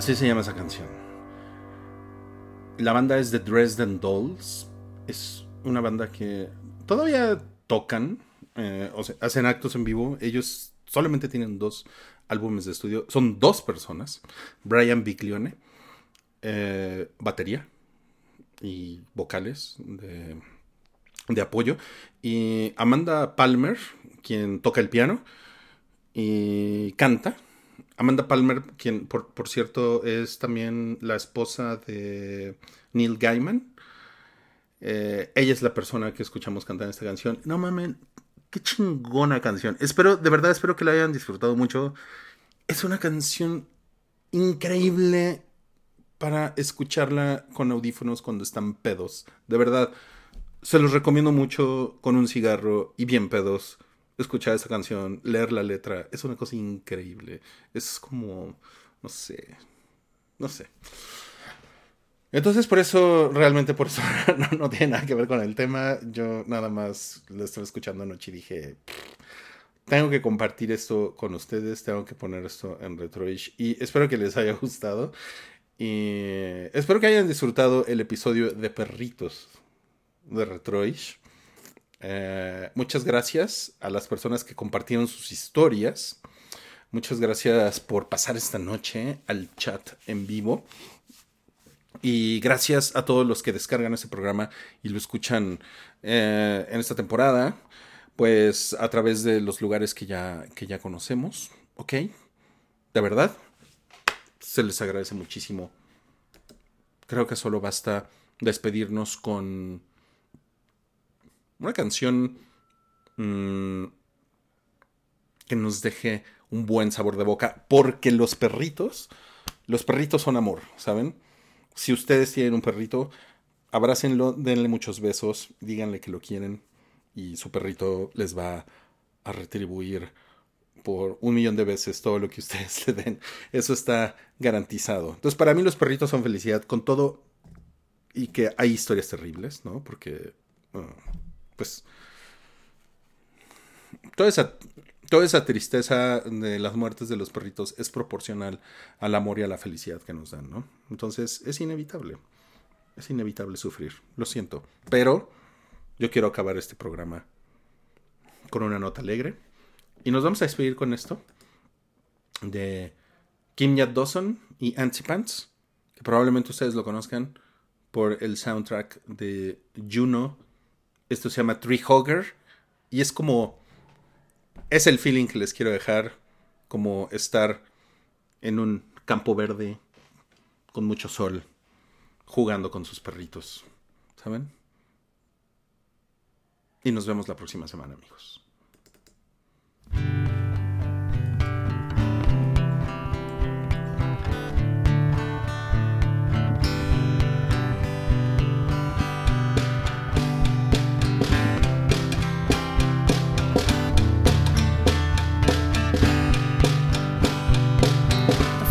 Así se llama esa canción. La banda es The Dresden Dolls. Es una banda que todavía tocan, eh, o sea, hacen actos en vivo. Ellos solamente tienen dos álbumes de estudio. Son dos personas. Brian Biglione, eh, batería y vocales de, de apoyo. Y Amanda Palmer, quien toca el piano y canta. Amanda Palmer, quien por, por cierto es también la esposa de Neil Gaiman. Eh, ella es la persona que escuchamos cantar esta canción. No mames, qué chingona canción. Espero, de verdad, espero que la hayan disfrutado mucho. Es una canción increíble para escucharla con audífonos cuando están pedos. De verdad, se los recomiendo mucho con un cigarro y bien pedos. Escuchar esta canción, leer la letra, es una cosa increíble. Es como, no sé, no sé. Entonces, por eso, realmente por eso no, no tiene nada que ver con el tema. Yo nada más lo estaba escuchando anoche y dije, tengo que compartir esto con ustedes, tengo que poner esto en Retroish y espero que les haya gustado. Y espero que hayan disfrutado el episodio de Perritos de Retroish. Eh, muchas gracias a las personas que compartieron sus historias. Muchas gracias por pasar esta noche al chat en vivo. Y gracias a todos los que descargan este programa y lo escuchan eh, en esta temporada, pues a través de los lugares que ya, que ya conocemos, ¿ok? De verdad, se les agradece muchísimo. Creo que solo basta despedirnos con una canción mm, que nos deje un buen sabor de boca, porque los perritos, los perritos son amor, ¿saben? Si ustedes tienen un perrito, abrácenlo, denle muchos besos, díganle que lo quieren y su perrito les va a retribuir por un millón de veces todo lo que ustedes le den. Eso está garantizado. Entonces, para mí los perritos son felicidad con todo y que hay historias terribles, ¿no? Porque, uh, pues, toda esa, toda esa tristeza de las muertes de los perritos es proporcional al amor y a la felicidad que nos dan, ¿no? Entonces, es inevitable. Es inevitable sufrir. Lo siento. Pero yo quiero acabar este programa con una nota alegre. Y nos vamos a despedir con esto de Kim Yat Dawson y Antsy Pants, que probablemente ustedes lo conozcan por el soundtrack de Juno. Esto se llama Tree Hugger y es como es el feeling que les quiero dejar, como estar en un campo verde con mucho sol, jugando con sus perritos, ¿saben? Y nos vemos la próxima semana, amigos.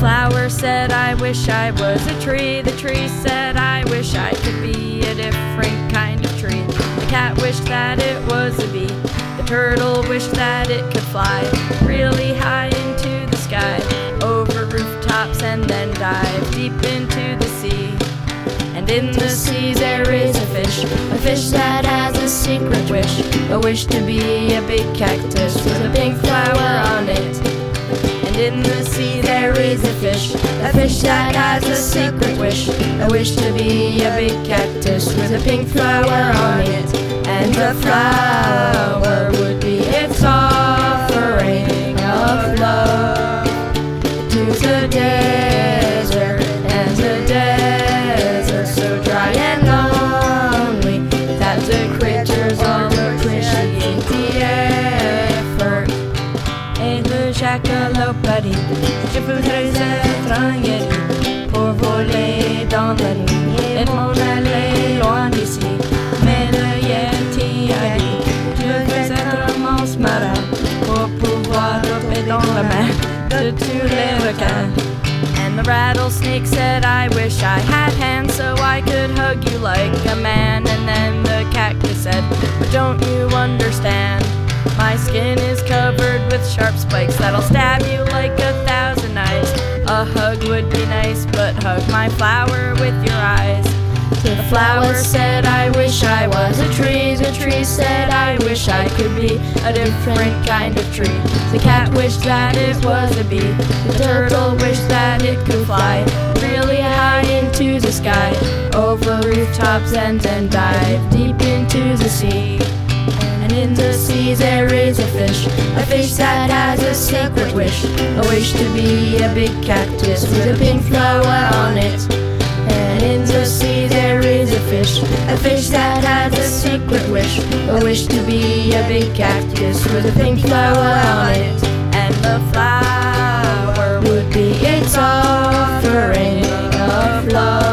Flower said, I wish I was a tree. The tree said, I wish I could be a different kind of tree. The cat wished that it was a bee. The turtle wished that it could fly really high into the sky, over rooftops, and then dive deep into the sea. And in the sea there is a fish, a fish that has a secret wish, a wish to be a big cactus with a pink flower on it. In the sea there is a fish, a fish that has a secret wish, a wish to be a big cactus with a pink flower on it. And the flower would be its offering of love to the desert, And the rattlesnake said, I wish I had hands so I could hug you like a man. And then the cactus said, But don't you understand? My skin is covered with sharp spikes that'll stab you like a thousand nice, but hug my flower with your eyes. So the flower said, I wish I was a tree. The tree said, I wish I could be a different kind of tree. The cat wished that it was a bee. The turtle wished that it could fly really high into the sky, over rooftops and then dive deep into the sea. And in the sea there is a fish, a fish that has a secret wish, a wish to be a big cactus with a pink flower on it. And in the sea there is a fish, a fish that has a secret wish, a wish to be a big cactus with a pink flower on it. And the flower would be its offering of love.